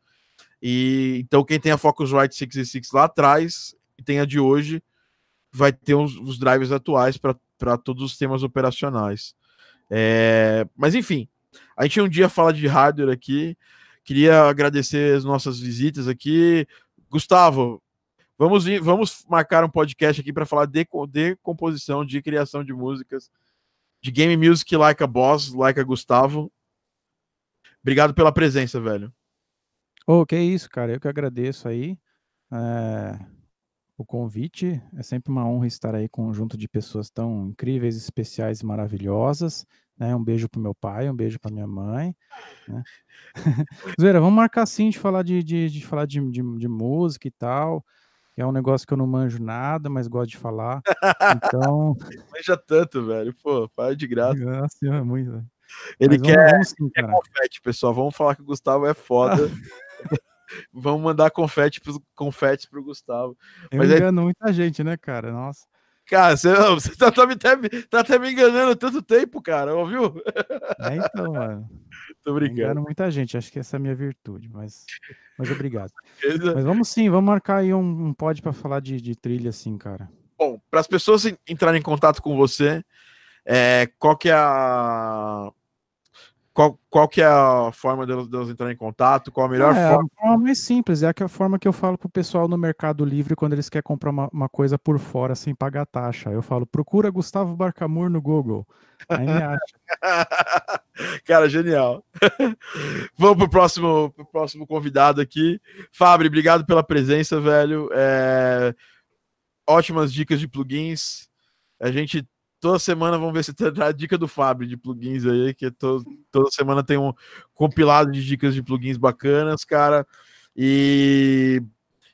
E então quem tem a Focusrite 66 lá atrás e tem a de hoje, vai ter os, os drivers atuais para todos os temas operacionais. É... Mas enfim, a gente um dia fala de hardware aqui. Queria agradecer as nossas visitas aqui. Gustavo, vamos, vamos marcar um podcast aqui para falar de, de composição, de criação de músicas, de game music like a boss, like a Gustavo. Obrigado pela presença, velho. Oh, que isso, cara. Eu que agradeço aí é, o convite. É sempre uma honra estar aí com um conjunto de pessoas tão incríveis, especiais e maravilhosas. Né? Um beijo pro meu pai, um beijo para minha mãe. Né? Zoeira, vamos marcar sim de falar de, de, de falar de, de, de, música e tal. É um negócio que eu não manjo nada, mas gosto de falar. Então. Manja tanto, velho. Pô, para de graça. Nossa, é muito, velho. Ele Mas quer, vamos sim, quer confete, pessoal. Vamos falar que o Gustavo é foda. vamos mandar confete pro, confetes pro Gustavo. Eu Mas engano é... muita gente, né, cara? Nossa. Cara, você, você tá, tá, tá, tá, até me enganando tanto tempo, cara, ouviu? É então, mano. Tô brincando. Engano muita gente, acho que essa é a minha virtude, mas, mas obrigado. mas vamos sim, vamos marcar aí um, um pod para falar de, de trilha, assim, cara. Bom, para as pessoas entrarem em contato com você, é, qual que é a qual, qual que é a forma delas, delas entrarem em contato? Qual a melhor é, forma? A forma mais simples, é a, forma que eu falo pro pessoal no Mercado Livre quando eles querem comprar uma, uma coisa por fora sem pagar taxa. Eu falo, procura Gustavo Barcamur no Google. Aí me acha. Cara, genial. Vamos pro próximo, pro próximo convidado aqui. Fábio, obrigado pela presença, velho. É... Ótimas dicas de plugins. A gente toda semana vamos ver se tem a dica do Fábio de plugins aí, que to, toda semana tem um compilado de dicas de plugins bacanas, cara. E,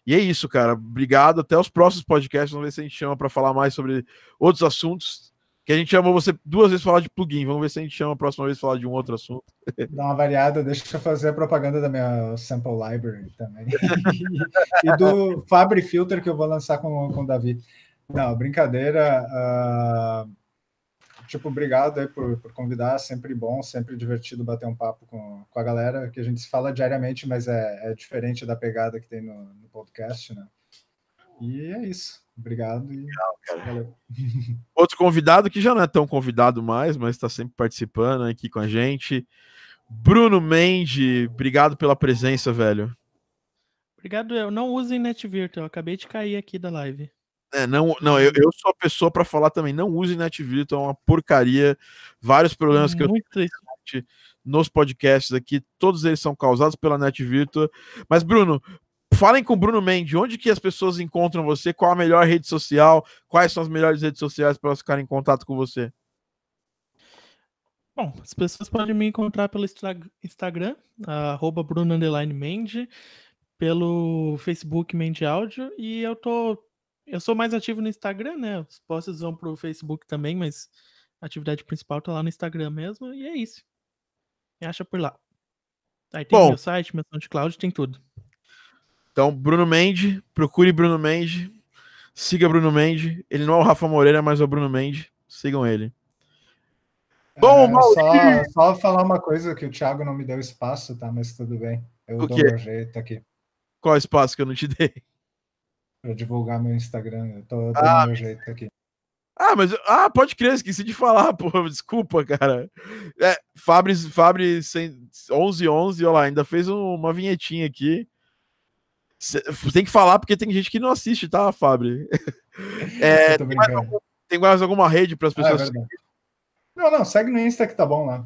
e é isso, cara. Obrigado. Até os próximos podcasts. Vamos ver se a gente chama para falar mais sobre outros assuntos. Que a gente chamou você duas vezes falar de plugin. Vamos ver se a gente chama a próxima vez falar de um outro assunto. Dá uma variada, deixa eu fazer a propaganda da minha sample library também. e do Fabri Filter que eu vou lançar com, com o Davi. Não, brincadeira. Uh, tipo, obrigado aí por, por convidar. Sempre bom, sempre divertido bater um papo com, com a galera, que a gente se fala diariamente, mas é, é diferente da pegada que tem no, no podcast, né? E é isso. Obrigado e Legal, Outro convidado que já não é tão convidado mais, mas está sempre participando aqui com a gente. Bruno Mendes, obrigado pela presença, velho. Obrigado, eu não usem NetVirtual, eu acabei de cair aqui da live. É, não, não, eu, eu sou a pessoa para falar também. Não use NetVirtual, é uma porcaria. Vários problemas que eu tenho nos podcasts aqui, todos eles são causados pela NetVirtual. Mas, Bruno, falem com o Bruno Mendes, onde que as pessoas encontram você? Qual a melhor rede social? Quais são as melhores redes sociais para elas ficarem em contato com você? Bom, as pessoas podem me encontrar pelo Instagram, arroba Bruno Mende, pelo Facebook Mende Áudio, e eu tô eu sou mais ativo no Instagram, né? Os posts vão pro Facebook também, mas a atividade principal tá lá no Instagram mesmo, e é isso. Me acha por lá. Aí tem Bom, meu site, meu SoundCloud, tem tudo. Então, Bruno Mendes, procure Bruno Mendes, siga Bruno Mendes. Ele não é o Rafa Moreira, mas é o Bruno Mendes. Sigam ele. Bom, é, só, só, falar uma coisa que o Thiago não me deu espaço, tá? Mas tudo bem. Eu o dou meu jeito aqui. Qual espaço que eu não te dei? Para divulgar meu Instagram. Eu tô dando ah, meu jeito aqui. Ah, mas ah, pode crer, esqueci de falar, pô, desculpa, cara. É, Fabri, Fabri 1111, olha lá, ainda fez uma vinhetinha aqui. Cê, tem que falar porque tem gente que não assiste, tá, Fabri? É, tem, mais algum, tem, mais alguma rede para as pessoas? Ah, é não, não, segue no Insta que tá bom lá.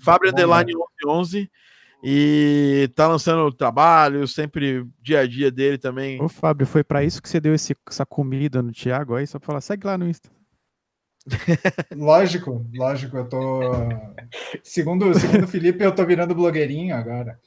Fabri Underline 1111. E tá lançando trabalho, sempre dia a dia dele também. Ô, Fábio, foi para isso que você deu esse, essa comida no Thiago aí? Só pra falar, segue lá no Insta. lógico, lógico, eu tô. Segundo, segundo o Felipe, eu tô virando blogueirinho agora.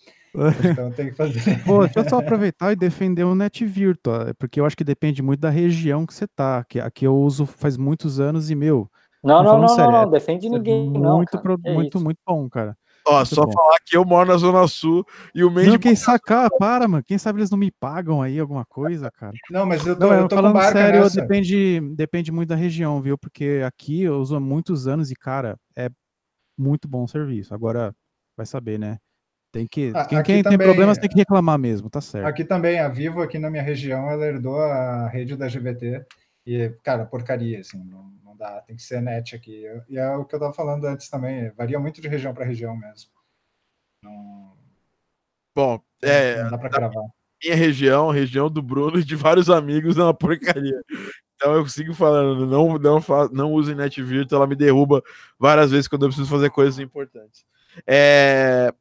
Então tem que fazer. Pô, deixa eu só aproveitar e defender o NetVirtual, porque eu acho que depende muito da região que você tá. Que aqui eu uso faz muitos anos e, meu. Não, não, não, sério, não, não, defende é ninguém. Muito, não, pro, muito, muito bom, cara. Ó, só bom. falar que eu moro na Zona Sul e o Mendes. Não, quem sacar, para, mano. Quem sabe eles não me pagam aí alguma coisa, cara. Não, mas eu tô, não, eu tô falando sério, nessa. depende, depende muito da região, viu? Porque aqui eu uso há muitos anos e, cara, é muito bom o serviço. Agora, vai saber, né? Tem que, quem, quem tem problemas tem que reclamar mesmo, tá certo. Aqui também, a Vivo, aqui na minha região, ela herdou a rede da GVT e, cara, porcaria, assim, não, não dá, tem que ser net aqui. E é o que eu tava falando antes também, varia muito de região para região mesmo. Não, Bom, é, não dá para cravar. Minha região, região do Bruno e de vários amigos, é uma porcaria. Então eu consigo falando, não, não, não use net virtual, ela me derruba várias vezes quando eu preciso fazer coisas importantes. É,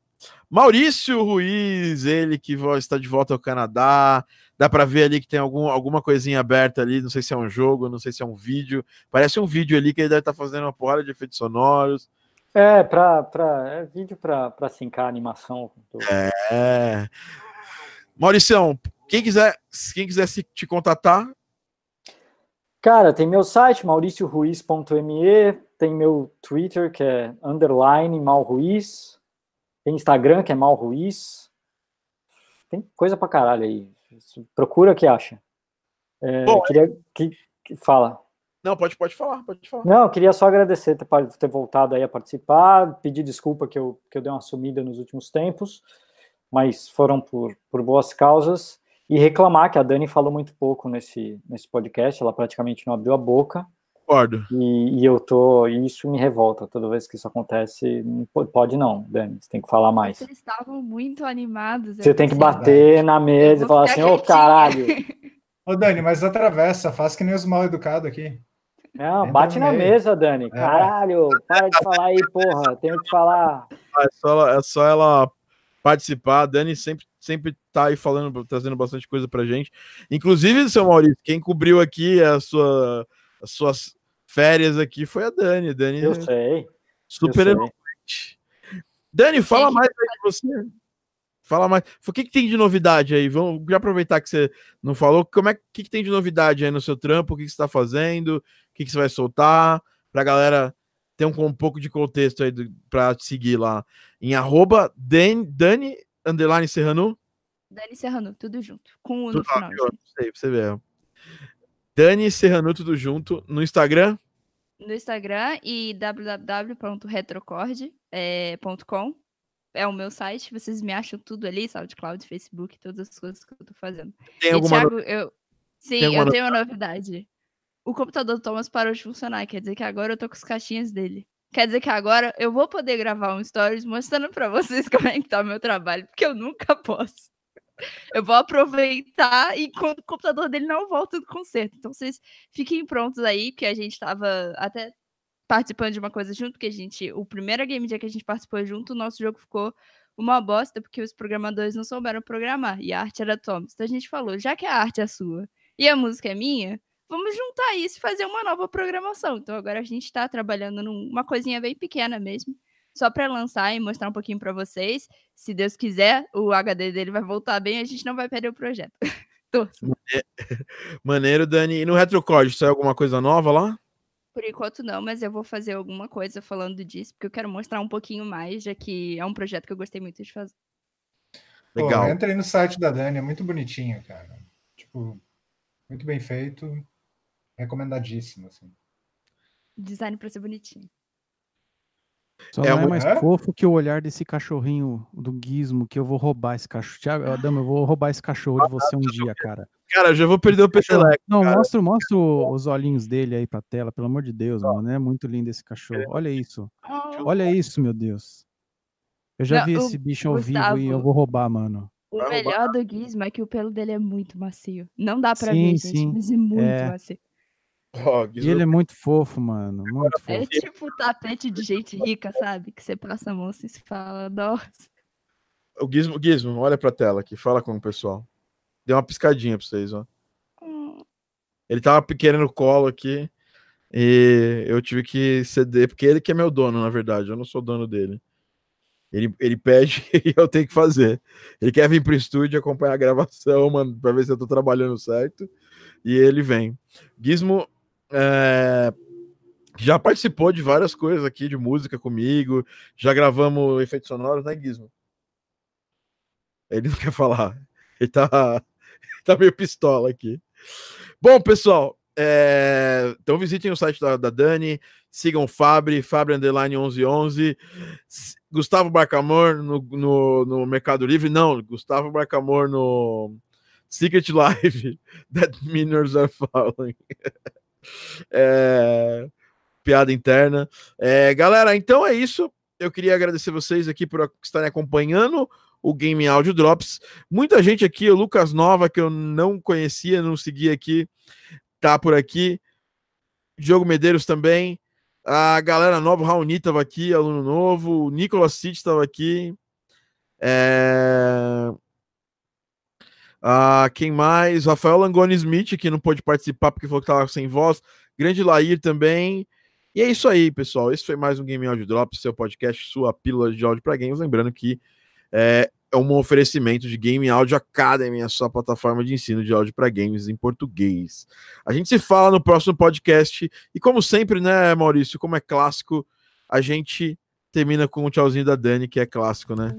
Maurício Ruiz, ele que está de volta ao Canadá. Dá para ver ali que tem algum, alguma coisinha aberta ali. Não sei se é um jogo, não sei se é um vídeo. Parece um vídeo ali que ele deve estar tá fazendo uma porrada de efeitos sonoros. É, pra, pra, é vídeo para sincar a animação. É. Mauricião, quem quiser, quem quiser se, te contatar. Cara, tem meu site, mauricioruiz.me, tem meu Twitter, que é underline malruiz, tem Instagram, que é Mal Ruiz. Tem coisa pra caralho aí. Procura o que acha. É, Bom, queria que, que, fala. Não, pode, pode falar, pode falar. Não, queria só agradecer ter, ter voltado aí a participar, pedir desculpa que eu, que eu dei uma sumida nos últimos tempos, mas foram por, por boas causas, e reclamar que a Dani falou muito pouco nesse, nesse podcast, ela praticamente não abriu a boca, Concordo. E, e, eu tô. Isso me revolta toda vez que isso acontece. Não pode não, Dani. Você tem que falar mais. Eles estavam muito animados. Você tem que bater na mesa e falar assim, ô oh, caralho. Ô, Dani, mas atravessa, faz que nem os mal educados aqui. Não, Entra bate na mesa, Dani. É. Caralho, para de falar aí, porra. Tenho que falar. É só ela, é só ela participar. A Dani sempre, sempre tá aí falando, trazendo bastante coisa pra gente. Inclusive, seu Maurício, quem cobriu aqui a sua, as suas férias aqui foi a Dani. Dani eu sei. Super eloquente. Dani, fala mais aí de você. Fala mais. O que, que tem de novidade aí? Vamos já aproveitar que você não falou. Como é que, que tem de novidade aí no seu trampo? O que, que você está fazendo? O que, que você vai soltar? Pra galera ter um, um pouco de contexto aí para te seguir lá. Em arroba Dan, Dani underline Serrano. Dani Serrano, tudo junto. Com o no final. Sei, você ver. Dani Serrano, tudo junto. No Instagram? No Instagram e www.retrocord.com. É, é o meu site, vocês me acham tudo ali, SoundCloud, Facebook, todas as coisas que eu tô fazendo. Tem e, alguma Thiago, eu... Sim, eu tenho uma novidade. O computador do Thomas parou de funcionar, quer dizer que agora eu tô com as caixinhas dele. Quer dizer que agora eu vou poder gravar um stories mostrando para vocês como é que tá o meu trabalho, porque eu nunca posso. Eu vou aproveitar e quando o computador dele não volta do concerto. Então vocês fiquem prontos aí, que a gente estava até participando de uma coisa junto, porque a gente, o primeiro game dia que a gente participou junto, o nosso jogo ficou uma bosta, porque os programadores não souberam programar, e a arte era Thomas. Então a gente falou, já que a arte é sua e a música é minha, vamos juntar isso e fazer uma nova programação. Então agora a gente está trabalhando numa coisinha bem pequena mesmo, só para lançar e mostrar um pouquinho para vocês. Se Deus quiser, o HD dele vai voltar bem, a gente não vai perder o projeto. Maneiro, Dani. E no Retrocord, sai alguma coisa nova lá? Por enquanto não, mas eu vou fazer alguma coisa falando disso, porque eu quero mostrar um pouquinho mais, já que é um projeto que eu gostei muito de fazer. Legal. Pô, entra aí no site da Dani, é muito bonitinho, cara. Tipo, muito bem feito. Recomendadíssimo, assim. Design para ser bonitinho. Só é não é mais fofo que o olhar desse cachorrinho do Gizmo, que eu vou roubar esse cachorro. Tiago, Adama, eu vou roubar esse cachorro de você um dia, cara. Cara, eu já vou perder o peteleco. Não, cara. mostra, mostra os olhinhos dele aí pra tela, pelo amor de Deus, mano. É muito lindo esse cachorro. Olha isso. Olha isso, meu Deus. Eu já não, vi esse bicho ao Gustavo, vivo e eu vou roubar, mano. O melhor do Gizmo é que o pelo dele é muito macio. Não dá pra sim, ver, sim. gente, mas é muito é. macio. Oh, e ele é muito fofo, mano. Muito é fofo. É tipo o tapete de gente rica, sabe? Que você passa a mão assim e se fala, nossa. O Gizmo, Gizmo, olha pra tela aqui, fala com o pessoal. Deu uma piscadinha pra vocês, ó. Hum. Ele tava pequeno no colo aqui. E eu tive que ceder, porque ele que é meu dono, na verdade. Eu não sou dono dele. Ele, ele pede e eu tenho que fazer. Ele quer vir pro estúdio acompanhar a gravação, mano, pra ver se eu tô trabalhando certo. E ele vem. Gizmo é, já participou de várias coisas aqui de música comigo, já gravamos efeitos sonoros, né, Gizmo? Ele não quer falar. Ele tá, tá meio pistola aqui. Bom, pessoal, é, então visitem o site da, da Dani, sigam o Fabri, Fabri Underline 1111. Gustavo Barcamor no, no, no Mercado Livre? Não, Gustavo Barcamor no Secret Life That Miners Are Falling. é, piada interna. É, galera, então é isso. Eu queria agradecer vocês aqui por estarem acompanhando o Game Audio Drops. Muita gente aqui, o Lucas Nova, que eu não conhecia, não seguia aqui, tá por aqui. Diogo Medeiros também. A galera nova, o Raoni estava aqui, aluno novo. O Nicolas City estava aqui. É... Ah, quem mais? Rafael Langoni Smith, que não pôde participar porque falou que estava sem voz. Grande Lair também. E é isso aí, pessoal. Esse foi mais um Game Audio Drops, seu podcast, sua pílula de áudio para games. Lembrando que é, é um oferecimento de Game Audio Academy, a sua plataforma de ensino de áudio para games em português. A gente se fala no próximo podcast. E como sempre, né, Maurício, como é clássico, a gente termina com o tchauzinho da Dani, que é clássico, né?